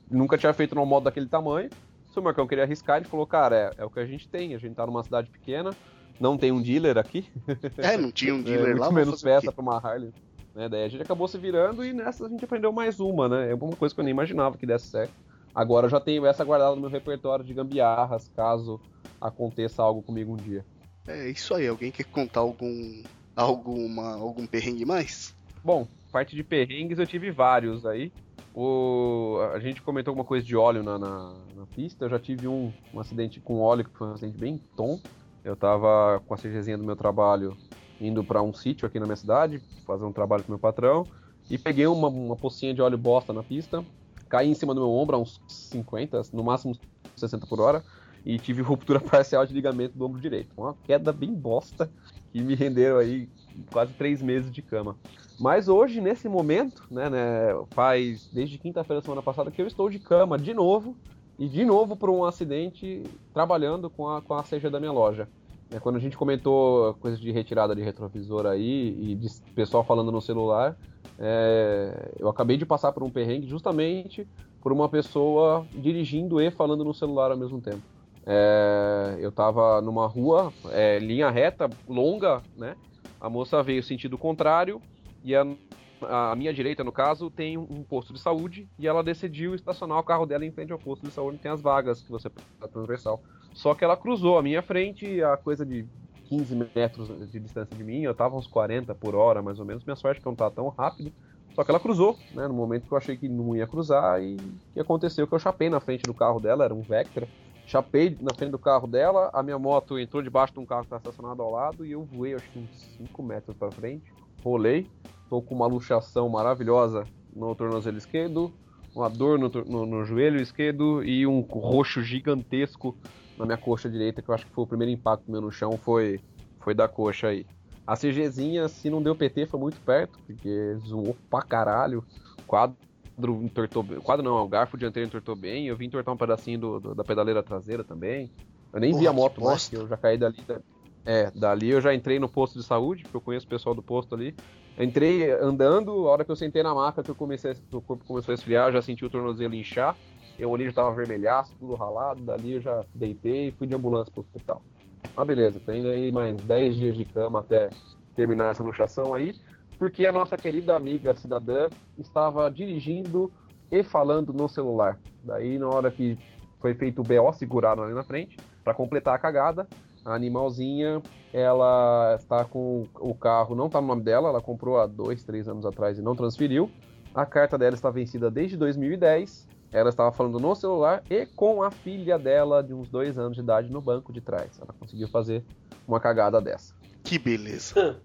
nunca tinha feito num modo daquele tamanho. Se o Marcão queria arriscar, ele falou, cara, é, é o que a gente tem, a gente tá numa cidade pequena, não tem um dealer aqui. É, não tinha um dealer é, lá. Muito menos peça pra uma Harley. Né? Daí a gente acabou se virando e nessa a gente aprendeu mais uma, né? É uma coisa que eu nem imaginava que desse certo. Agora eu já tenho essa guardada no meu repertório de gambiarras, caso aconteça algo comigo um dia. É isso aí, alguém quer contar algum alguma algum perrengue mais? Bom, parte de perrengues eu tive vários aí. O, a gente comentou alguma coisa de óleo na, na, na, pista. Eu já tive um, um acidente com óleo que foi um acidente bem tonto. Eu tava com a CGzinha do meu trabalho indo para um sítio aqui na minha cidade, fazer um trabalho com meu patrão, e peguei uma, uma pocinha de óleo bosta na pista, caí em cima do meu ombro a uns 50, no máximo 60 por hora, e tive ruptura parcial de ligamento do ombro direito. Uma queda bem bosta que me rendeu aí quase três meses de cama. Mas hoje, nesse momento, né, né faz desde quinta-feira da semana passada que eu estou de cama de novo e de novo por um acidente trabalhando com a, com a CG da minha loja. É, quando a gente comentou coisa de retirada de retrovisor aí e de pessoal falando no celular, é, eu acabei de passar por um perrengue justamente por uma pessoa dirigindo e falando no celular ao mesmo tempo. É, eu estava numa rua, é, linha reta, longa, né? A moça veio sentido contrário e a, a minha direita, no caso, tem um posto de saúde e ela decidiu estacionar o carro dela em frente ao posto de saúde, tem as vagas que você precisa transversal. Só que ela cruzou a minha frente a coisa de 15 metros de distância de mim, eu tava uns 40 por hora, mais ou menos. Minha sorte é que não tava tão rápido. Só que ela cruzou, né? No momento que eu achei que não ia cruzar, e que aconteceu? Que eu chapei na frente do carro dela, era um Vectra. Chapei na frente do carro dela, a minha moto entrou debaixo de um carro que estava estacionado ao lado e eu voei, acho que uns 5 metros para frente. Rolei, tô com uma luxação maravilhosa no tornozelo esquerdo, uma dor no, no, no joelho esquerdo e um roxo gigantesco na minha coxa direita, que eu acho que foi o primeiro impacto meu no chão, foi, foi da coxa aí. A CGzinha, se não deu PT, foi muito perto, porque zoou pra caralho. O quadro entortou bem. O quadro não, o garfo dianteiro entortou bem. Eu vim entortar um pedacinho do, do, da pedaleira traseira também. Eu nem Porra, vi a moto mais, eu já caí dali. É, dali eu já entrei no posto de saúde, porque eu conheço o pessoal do posto ali. entrei andando, a hora que eu sentei na maca, que eu comecei, o corpo começou a esfriar, já senti o tornozelo inchar. Eu olhei, já tava vermelhaço, tudo ralado, dali eu já deitei e fui de ambulância pro hospital. Ah, beleza, tem aí mais 10 dias de cama até terminar essa luxação aí, porque a nossa querida amiga cidadã estava dirigindo e falando no celular. Daí, na hora que foi feito o BO, seguraram ali na frente, para completar a cagada, a animalzinha, ela está com o carro, não está no nome dela, ela comprou há dois, três anos atrás e não transferiu. A carta dela está vencida desde 2010 ela estava falando no celular e com a filha dela de uns dois anos de idade no banco de trás. Ela conseguiu fazer uma cagada dessa. Que beleza.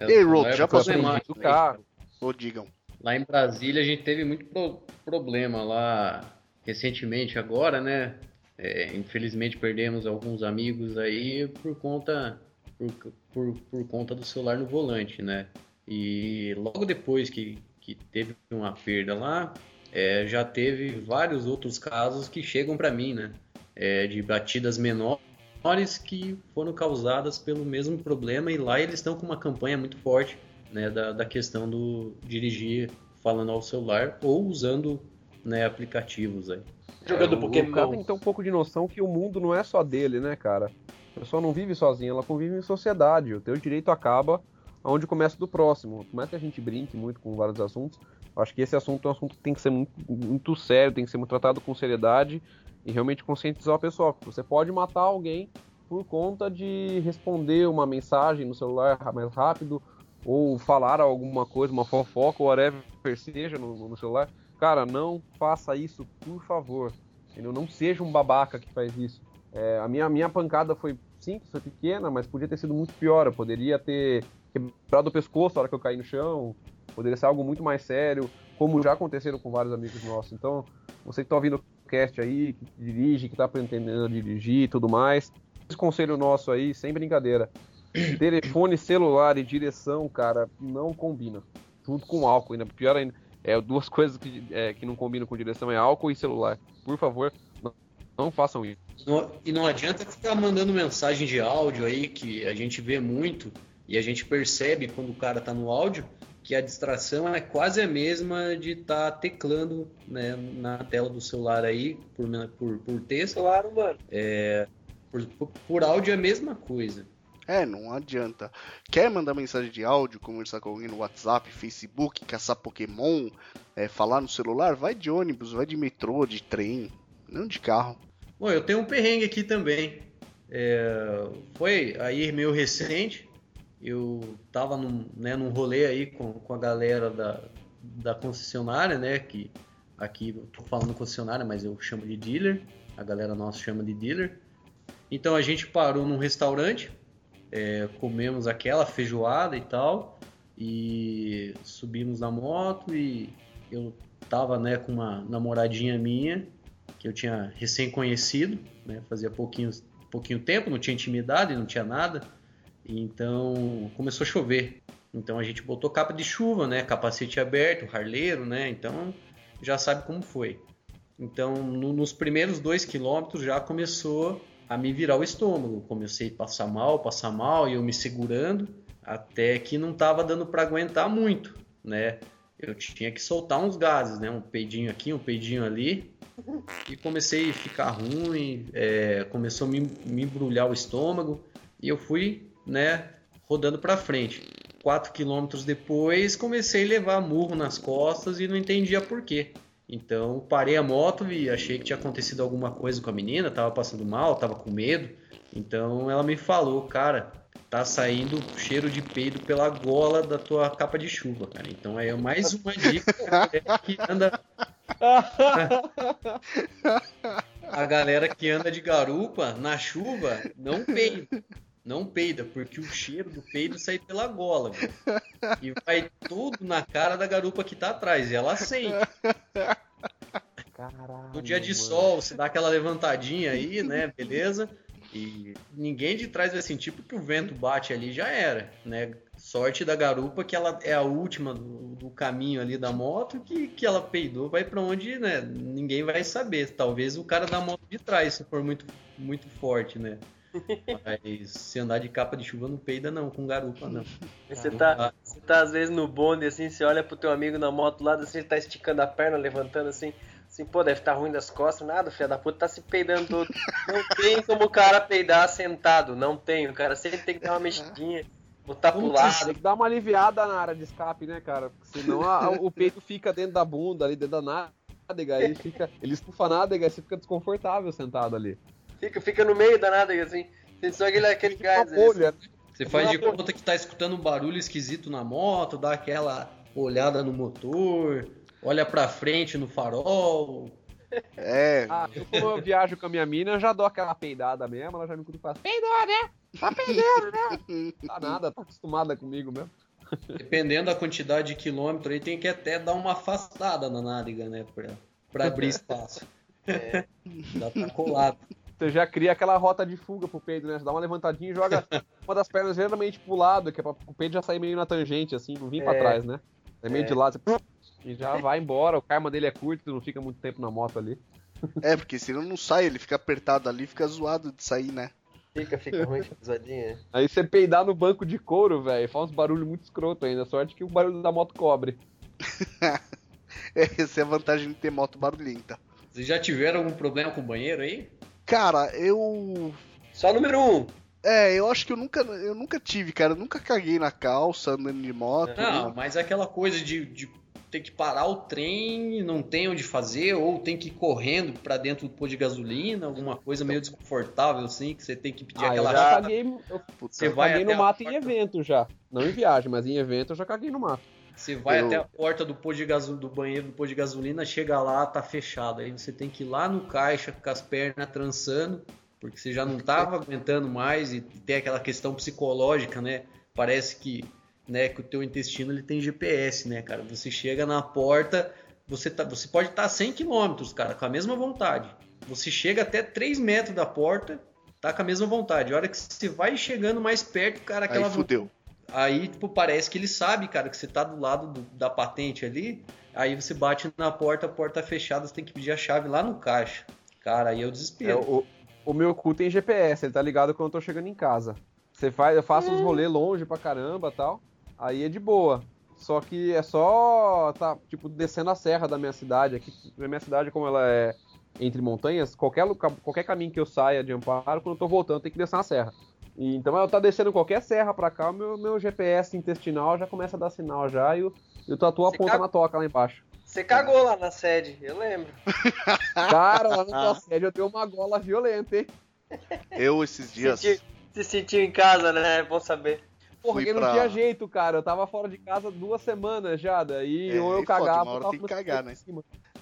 Ei, Rod, já passou do carro. Ou digam. Lá em Brasília a gente teve muito pro problema lá recentemente agora, né? É, infelizmente perdemos alguns amigos aí por conta por, por, por conta do celular no volante, né? E logo depois que, que teve uma perda lá, é, já teve vários outros casos que chegam para mim, né? É, de batidas menores que foram causadas pelo mesmo problema e lá eles estão com uma campanha muito forte né, da, da questão do dirigir falando ao celular ou usando né, aplicativos aí. Jogando é, Pokémon. O cara tem que ter um pouco de noção que o mundo não é só dele, né, cara? A pessoa não vive sozinha, ela convive em sociedade. O teu direito acaba onde começa do próximo. Por mais que a gente brinque muito com vários assuntos, acho que esse assunto é um assunto que tem que ser muito, muito sério, tem que ser tratado com seriedade e realmente conscientizar o pessoal. Você pode matar alguém por conta de responder uma mensagem no celular mais rápido ou falar alguma coisa, uma fofoca ou whatever seja no, no celular. Cara, não faça isso, por favor. Entendeu? Não seja um babaca que faz isso. É, a minha, minha pancada foi simples, foi pequena, mas podia ter sido muito pior. Eu poderia ter quebrado o pescoço na hora que eu caí no chão, poderia ser algo muito mais sério, como já aconteceram com vários amigos nossos. Então, você que está ouvindo o cast aí, que dirige, que está aprendendo a dirigir e tudo mais, esse conselho nosso aí, sem brincadeira, telefone celular e direção, cara, não combina. Junto com álcool, ainda pior ainda. É, duas coisas que, é, que não combinam com direção é álcool e celular. Por favor, não, não façam isso. e não adianta ficar mandando mensagem de áudio aí, que a gente vê muito, e a gente percebe quando o cara tá no áudio que a distração é quase a mesma de estar tá teclando né, na tela do celular aí por, por, por texto. Claro, mano. É, por, por áudio é a mesma coisa. É, não adianta. Quer mandar mensagem de áudio, conversar com alguém no WhatsApp, Facebook, caçar Pokémon, é, falar no celular? Vai de ônibus, vai de metrô, de trem, não de carro. Bom, eu tenho um perrengue aqui também. É, foi aí meio recente. Eu tava num, né, num rolê aí com, com a galera da, da concessionária, né? Que aqui eu tô falando concessionária, mas eu chamo de dealer. A galera nossa chama de dealer. Então a gente parou num restaurante, é, comemos aquela feijoada e tal, e subimos na moto e eu tava né, com uma namoradinha minha que eu tinha recém conhecido, né, fazia pouquinho, pouquinho tempo, não tinha intimidade, não tinha nada. Então começou a chover. Então a gente botou capa de chuva, né? Capacete aberto, harleiro, né? Então já sabe como foi. Então no, nos primeiros dois quilômetros já começou a me virar o estômago. Comecei a passar mal, passar mal e eu me segurando até que não estava dando para aguentar muito, né? Eu tinha que soltar uns gases, né? Um peidinho aqui, um peidinho ali. E comecei a ficar ruim, é, começou a me, me embrulhar o estômago e eu fui né, rodando para frente. Quatro quilômetros depois, comecei a levar murro nas costas e não entendia por quê. Então parei a moto e achei que tinha acontecido alguma coisa com a menina, tava passando mal, tava com medo. Então ela me falou, cara, tá saindo cheiro de peido pela gola da tua capa de chuva, cara. Então é mais uma dica que anda a galera que anda de garupa na chuva não peida não peida, porque o cheiro do peido sai pela gola. E vai tudo na cara da garupa que tá atrás, e ela sente. Caralho, no dia de mano. sol, você dá aquela levantadinha aí, né, beleza? E ninguém de trás vai sentir porque o vento bate ali já era, né? Sorte da garupa que ela é a última do, do caminho ali da moto que, que ela peidou, vai para onde, né? Ninguém vai saber. Talvez o cara da moto de trás, se for muito, muito forte, né? Mas se andar de capa de chuva não peida não, com garupa não. Você tá, você tá às vezes no bonde assim, você olha pro teu amigo na moto lá, assim, ele tá esticando a perna, levantando assim, assim, pô, deve estar tá ruim das costas, nada, filho da puta tá se peidando todo. Não tem como o cara peidar sentado, não tem, o cara sempre tem que dar uma mexidinha. Botar pro lado. Tem que dar uma aliviada na área de escape, né, cara? Porque senão a, o peito fica dentro da bunda, ali dentro da nádega, aí fica, ele estufa a nádega, você fica desconfortável sentado ali. Fica, fica no meio da nada, assim. Sente só aquele, aquele gás. Bolha, né? Você faz de conta que tá escutando um barulho esquisito na moto, dá aquela olhada no motor, olha pra frente no farol. É. Ah, eu, como eu viajo com a minha mina, eu já dou aquela peidada mesmo, ela já me cuida e fala, peidou, né? Tá peidando, né? Tá nada, tá acostumada comigo mesmo. Dependendo da quantidade de quilômetro aí, tem que até dar uma afastada na nádega, né? Pra, pra abrir espaço. É. Dá pra colado. Você já cria aquela rota de fuga pro peido, né? Você dá uma levantadinha e joga uma das pernas geralmente pro lado, que é pra o peido já sair meio na tangente, assim, não vir é. pra trás, né? É meio é. de lado, você... e já vai embora, o karma dele é curto, não fica muito tempo na moto ali. É, porque senão não sai, ele fica apertado ali, fica zoado de sair, né? Fica, fica ruim, zoadinha. Aí você peidar no banco de couro, velho, faz uns barulhos muito escroto ainda. Sorte que o barulho da moto cobre. Essa é a vantagem de ter moto barulhenta. Vocês já tiveram algum problema com o banheiro aí? Cara, eu. Só número um. É, eu acho que eu nunca, eu nunca tive, cara. Eu nunca caguei na calça andando de moto. Não, né? mas é aquela coisa de, de ter que parar o trem, não tem onde fazer, ou tem que ir correndo para dentro do pôr de gasolina, alguma coisa meio desconfortável assim, que você tem que pedir ah, aquela. Eu já caguei, eu, você eu vai caguei no mato em evento já. Não em viagem, mas em evento eu já caguei no mato. Você vai eu... até a porta do, pôr de gasolina, do banheiro do pôr de gasolina, chega lá, tá fechado. Aí você tem que ir lá no caixa com as pernas trançando, porque você já não tava aguentando mais e tem aquela questão psicológica, né? Parece que, né, que o teu intestino ele tem GPS, né, cara? Você chega na porta, você, tá, você pode estar tá a 100 km, cara, com a mesma vontade. Você chega até 3 metros da porta, tá com a mesma vontade. A hora que você vai chegando mais perto, cara, aquela Aí fudeu. Aí, tipo, parece que ele sabe, cara, que você tá do lado do, da patente ali. Aí você bate na porta, a porta fechada, você tem que pedir a chave lá no caixa. Cara, aí eu desespero. É, o, o meu cu tem GPS, ele tá ligado quando eu tô chegando em casa. Você faz, eu faço hum. uns rolês longe pra caramba tal. Aí é de boa. Só que é só tá tipo descendo a serra da minha cidade aqui. A minha cidade como ela é entre montanhas, qualquer qualquer caminho que eu saia de Amparo, quando eu tô voltando, tem que descer uma serra. E, então eu tá descendo qualquer serra pra cá, meu, meu GPS intestinal já começa a dar sinal já e o, e o tatu aponta cag... na toca lá embaixo. Você cagou lá na sede, eu lembro. Cara, lá na tua sede eu tenho uma gola violenta, hein? Eu esses dias. Se, se sentiu em casa, né? É bom saber. Porque pra... não tinha jeito, cara. Eu tava fora de casa duas semanas já, daí é, ou eu cagava. Uma hora tem que cagar, né?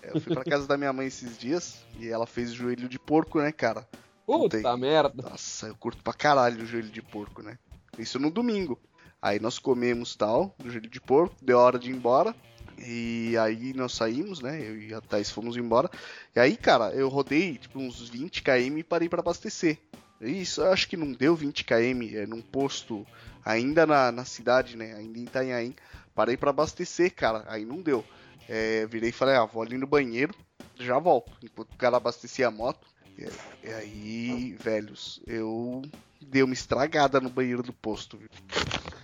É, eu fui pra casa da minha mãe esses dias e ela fez joelho de porco, né, cara? Puta Puta merda. Nossa, eu curto pra caralho o joelho de porco, né? Isso no domingo. Aí nós comemos tal, do joelho de porco, deu hora de ir embora. E aí nós saímos, né? Eu e a Thais fomos embora. E aí, cara, eu rodei tipo uns 20 km e parei para abastecer. Isso, eu acho que não deu 20 km, é num posto ainda na, na cidade, né? Ainda em Itanhaém. Parei para abastecer, cara. Aí não deu. É, virei e falei, ah, vou ali no banheiro, já volto. Enquanto o cara abastecia a moto. E, e aí, velhos, eu dei uma estragada no banheiro do posto, viu?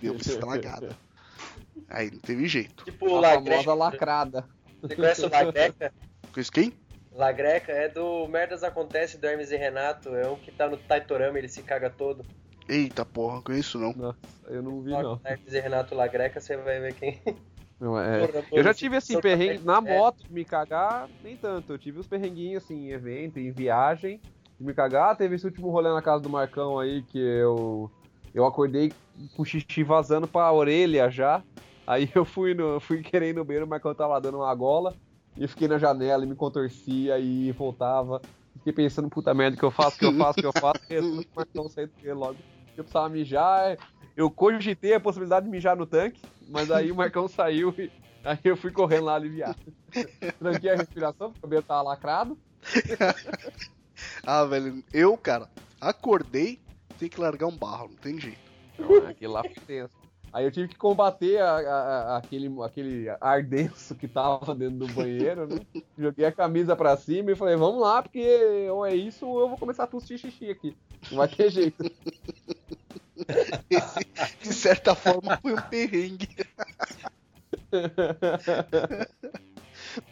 Deu uma estragada. Aí não teve jeito. Tipo, a famosa lacrada. Você conhece o Lagreca? Conhece quem? Lagreca é do Merdas Acontece do Hermes e Renato. É um que tá no Taitorama, ele se caga todo. Eita porra, conheço não. Nossa, eu não vi não. Hermes e Renato Lagreca, você vai ver quem. Não, é... Porra, eu já tive assim, perrengue na moto, me cagar, nem tanto. Eu tive os perrenguinhos assim, em evento, em viagem, de me cagar. Teve esse último rolê na casa do Marcão aí que eu eu acordei com xixi vazando pra orelha já. Aí eu fui, no, fui querer ir no banheiro, o Marcão tava dando uma gola. E fiquei na janela e me contorcia e voltava. Fiquei pensando, puta merda, que eu faço, que eu faço, que eu faço. E o Marcão saiu do logo. Eu precisava mijar. Eu cogitei a possibilidade de mijar no tanque, mas aí o Marcão saiu e aí eu fui correndo lá aliviar. Tranquei a respiração, porque o cabelo tava lacrado. ah, velho, eu, cara, acordei, tem que largar um barro, não tem jeito. Não, aquele lá foi tenso. Aí eu tive que combater a, a, a, aquele, aquele ar denso que tava dentro do banheiro, né? Joguei a camisa pra cima e falei, vamos lá, porque ou é isso ou eu vou começar a tossir xixi aqui. Não vai ter jeito. Esse, de certa forma, foi um perrengue.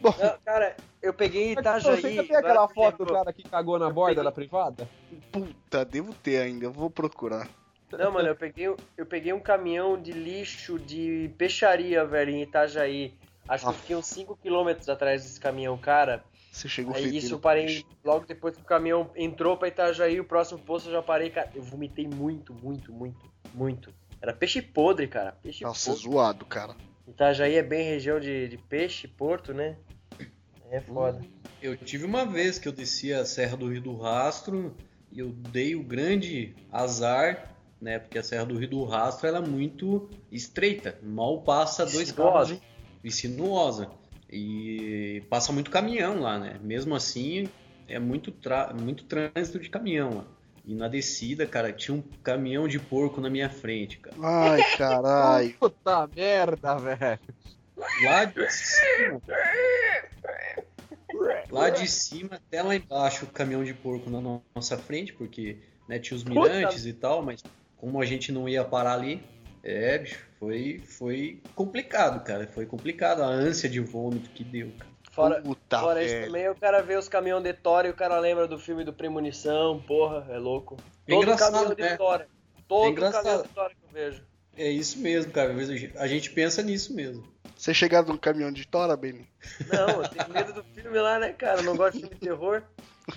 Bom, cara, eu peguei Itajaí. Você tem aquela foto do cara que cagou na borda peguei... da privada? Puta, devo ter ainda, eu vou procurar. Não, mano, eu peguei, eu peguei um caminhão de lixo de peixaria, velho, em Itajaí. Acho que eu fiquei uns 5km atrás desse caminhão, cara. Você chegou Aí isso eu parei logo depois que o caminhão entrou pra Itajaí, o próximo posto eu já parei, cara. Eu vomitei muito, muito, muito, muito. Era peixe podre, cara. Peixe Nossa, podre. zoado, cara. Itajaí é bem região de, de peixe, porto, né? É foda. Eu tive uma vez que eu desci a Serra do Rio do Rastro e eu dei o grande azar né? Porque a Serra do Rio do Rastro ela é muito estreita, mal passa dois carros e sinuosa. E passa muito caminhão lá, né? Mesmo assim, é muito, muito trânsito de caminhão lá. E na descida, cara, tinha um caminhão de porco na minha frente, cara. Ai, caralho. Puta merda, velho. Lá de cima. Lá de cima até lá embaixo o caminhão de porco na nossa frente, porque né, tinha os mirantes Puta. e tal, mas como a gente não ia parar ali, é, bicho, foi, foi complicado, cara. Foi complicado a ânsia de vômito que deu, cara. Fora, Puta fora isso também, o cara vê os caminhões de Tora e o cara lembra do filme do Premonição, porra, é louco. É Todo caminhão de né? Tora. Todo é caminhão de Tora que eu vejo. É isso mesmo, cara. A gente pensa nisso mesmo. Você chegar num caminhão de Tora, Benny? Não, eu tenho medo do filme lá, né, cara? Eu não gosto de filme de terror.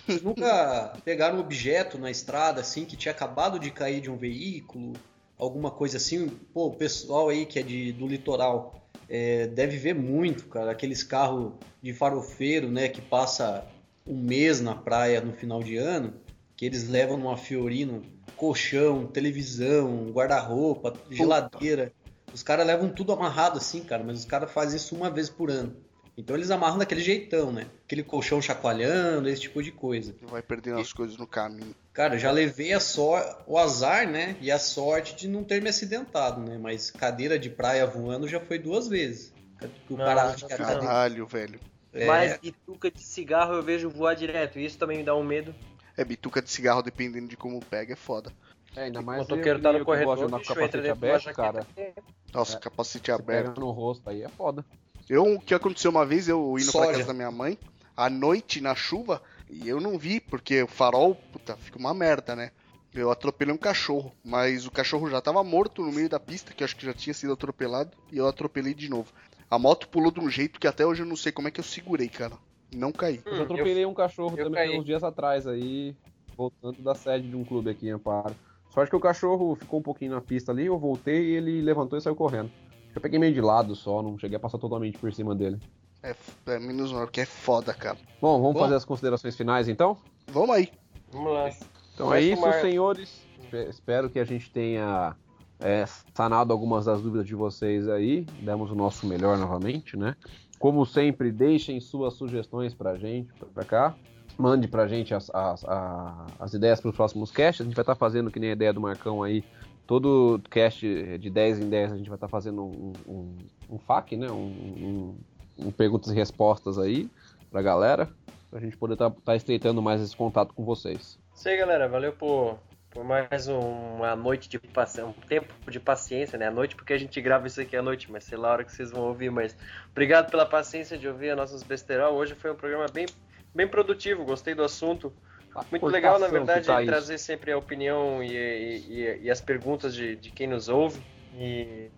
Vocês nunca pegaram um objeto na estrada, assim, que tinha acabado de cair de um veículo? Alguma coisa assim? Pô, o pessoal aí que é de, do litoral é, deve ver muito, cara. Aqueles carros de farofeiro, né, que passa um mês na praia no final de ano, que eles levam numa Fiorino colchão, televisão, guarda-roupa, geladeira. Os caras levam tudo amarrado assim, cara, mas os caras fazem isso uma vez por ano. Então eles amarram daquele jeitão, né? Aquele colchão chacoalhando, esse tipo de coisa. Vai perdendo e, as coisas no caminho. Cara, já levei a sor o azar, né? E a sorte de não ter me acidentado, né? Mas cadeira de praia voando já foi duas vezes. O cara Caralho, velho. É... Mas bituca de cigarro eu vejo voar direto. Isso também me dá um medo. É, bituca de cigarro, dependendo de como pega, é foda. É, ainda mais o motoqueiro tá no corredor, capacete dentro de uma aberto, cara. Nossa, É. capacete aberto. no rosto aí é foda. Eu, o que aconteceu uma vez, eu indo pra Soja. casa da minha mãe, à noite na chuva, e eu não vi, porque o farol, puta, fica uma merda, né? Eu atropelei um cachorro, mas o cachorro já tava morto no meio da pista, que eu acho que já tinha sido atropelado, e eu atropelei de novo. A moto pulou de um jeito que até hoje eu não sei como é que eu segurei, cara. Não caí. Eu Hum, já atropelei um cachorro eu também caí. uns dias atrás aí, voltando da sede de um clube aqui em Amparo. Sorte que o cachorro ficou um pouquinho na pista ali, eu voltei e ele levantou e saiu correndo. Eu peguei meio de lado só, não cheguei a passar totalmente por cima dele. É, é menos uma, que é foda, cara. Bom, vamos Bom. fazer as considerações finais então? Vamos aí. Vamos lá. Então Começa é isso, Mar- senhores. Espe- Espero que a gente tenha é, sanado algumas das dúvidas de vocês aí. Demos o nosso melhor novamente, né? Como sempre, deixem suas sugestões pra gente, pra cá. Mande pra gente as, as, a- as ideias para os próximos casts. A gente vai estar fazendo, que nem a ideia do Marcão aí, todo cast de 10 em 10 a gente vai estar fazendo um, um, um FAQ, né? Um, um- um perguntas e respostas aí pra galera. Pra gente poder estar estreitando mais esse contato com vocês. Isso aí, galera. Valeu por, por mais um- uma noite de paciência, um tempo de paciência, né? A noite porque a gente grava isso aqui à noite, mas sei lá a hora que vocês vão ouvir. Mas obrigado pela paciência de ouvir as nossas besterol. Hoje foi um programa bem, bem produtivo, gostei do assunto. Muito legal, na verdade, tá isso. trazer sempre a opinião e, e- e- e as perguntas de, de quem nos ouve. E,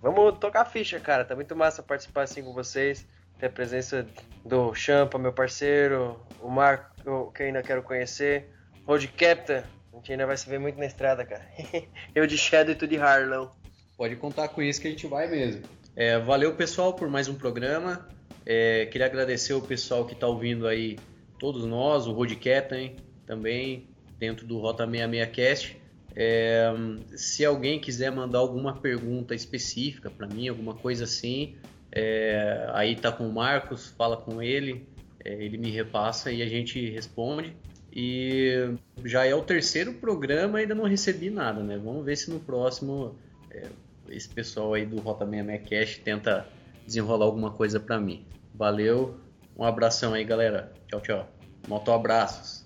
vamos tocar a ficha, cara. Tá muito massa participar assim com vocês. Ter a presença do Champa, meu parceiro, o Marco, que ainda quero conhecer, Road Captain. A gente ainda vai se ver muito na estrada, cara. eu de Shadow e tu de Harlow. Pode contar com isso que a gente vai mesmo. É, valeu, pessoal, por mais um programa. É, queria agradecer o pessoal que está ouvindo aí, todos nós, o Road Captain também, dentro do Rota 66 Cast. É, se alguém quiser mandar alguma pergunta específica para mim, alguma coisa assim, é, aí tá com o Marcos, fala com ele, é, ele me repassa e a gente responde. E já é o terceiro programa, ainda não recebi nada, né? Vamos ver se no próximo é, esse pessoal aí do Rota 66 Cash tenta desenrolar alguma coisa pra mim. Valeu, um abração aí, galera. Tchau, tchau. Moto abraços.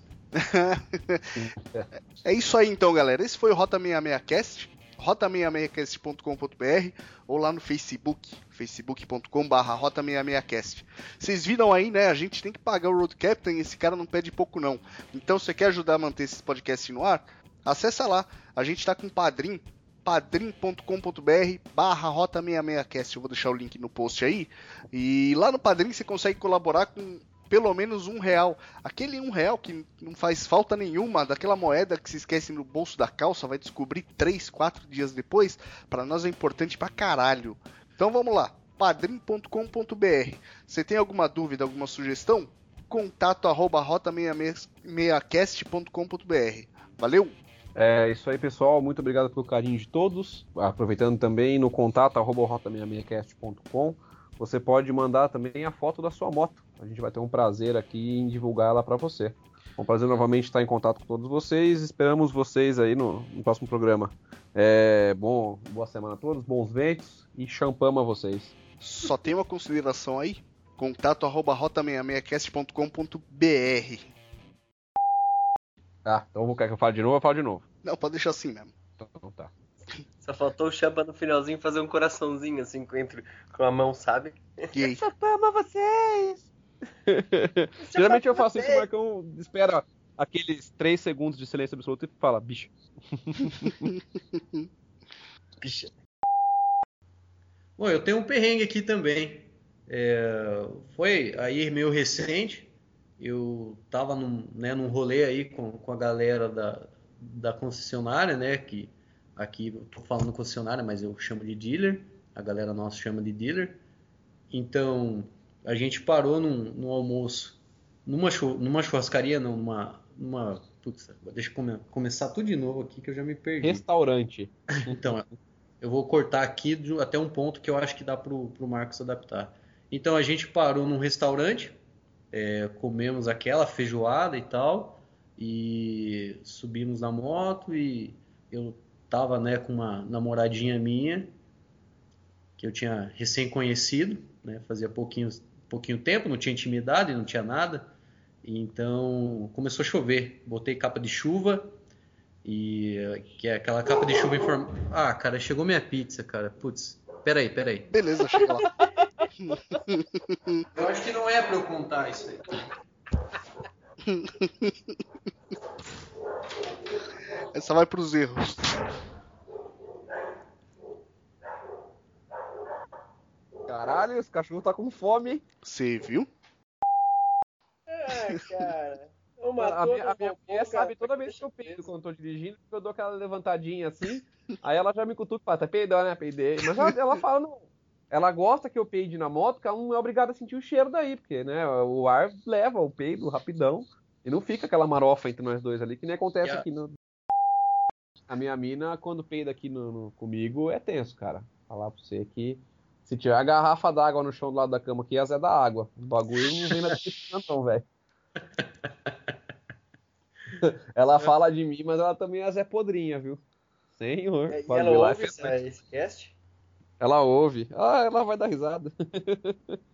É isso aí então, galera. Esse foi o Rota 66cast, rota66cast.com.br ou lá no Facebook, facebook.com.br rota66cast. Vocês viram aí, né? A gente tem que pagar o Road Captain, esse cara não pede pouco não. Então, se você quer ajudar a manter esse podcast no ar, acessa lá. A gente tá com um padrim, padrim.com.br barra rota 66cast. Eu vou deixar o link no post aí. E lá no Padrim você consegue colaborar com pelo menos um real. Aquele um real que não faz falta nenhuma, daquela moeda que se esquece no bolso da calça, vai descobrir 3, 4 dias depois, para nós é importante pra caralho. Então vamos lá, padrim.com.br. Você tem alguma dúvida, alguma sugestão? Contato arroba rota66cast.com.br. Valeu! É isso aí, pessoal. Muito obrigado pelo carinho de todos. Aproveitando também no contato arroba rota66cast.com. Você pode mandar também a foto da sua moto. A gente vai ter um prazer aqui em divulgar ela para você. É um prazer novamente estar em contato com todos vocês. Esperamos vocês aí no, no próximo programa. É, bom, boa semana a todos, bons ventos e champama a vocês. Só tem uma consideração aí? Contato arroba rota66cast.com.br. Ah, então vou quer que eu fale de novo? Eu falo de novo. Não, pode deixar assim mesmo. Então tá. Só faltou o Champa no finalzinho fazer um coraçãozinho assim com, entre, com a mão, sabe? E aí? Champama vocês! Geralmente eu faço isso, o Marcão espera aqueles 3 segundos de silêncio absoluto e fala, bicho. Bicha. Bom, eu tenho um perrengue aqui também. É, foi aí meio recente. Eu tava num, né, num rolê aí com, com a galera da, da concessionária, né? Que aqui eu tô falando concessionária, mas eu chamo de dealer. A galera nossa chama de dealer. Então a gente parou num, num almoço, numa, chu- numa churrascaria, não, numa. numa putz, deixa eu come- começar tudo de novo aqui que eu já me perdi. Restaurante. Então, eu vou cortar aqui até um ponto que eu acho que dá pro, pro Marcos adaptar. Então a gente parou num restaurante, é, comemos aquela feijoada e tal, e subimos na moto e eu tava né, com uma namoradinha minha, que eu tinha recém conhecido, né, fazia pouquinho, pouquinho tempo, não tinha intimidade, não tinha nada. Então começou a chover, botei capa de chuva, E que é aquela capa de chuva em forma. Ah, cara, chegou minha pizza, cara. Putz, peraí, peraí. Beleza, chega lá. Eu acho que não é pra eu contar isso aí. Essa vai pros erros. Caralho, esse cachorro tá com fome, hein? Você viu? Ah, cara. A minha, a minha mulher sabe toda vez que eu peido quando eu tô dirigindo, eu dou aquela levantadinha assim, aí ela já me cutuca e fala, tá peidando, né? Peidei. Mas ela, ela fala, não. Ela gosta que eu peide na moto, porque ela não é obrigada a sentir o cheiro daí, porque, né, o ar leva o peido rapidão. E não fica aquela marofa entre nós dois ali, que nem acontece Yeah. aqui no. A minha mina, quando peida aqui no, no- comigo, é tenso, cara. Falar pra você que se tiver a garrafa d'água no chão do lado da cama aqui, as é da água. O bagulho não vem na descrição, não, velho. Ela fala de mim, mas ela também é Zé Podrinha, viu? Senhor. E bagulho ela ouve é esse cast? Ela ouve. Ah, ela vai dar risada.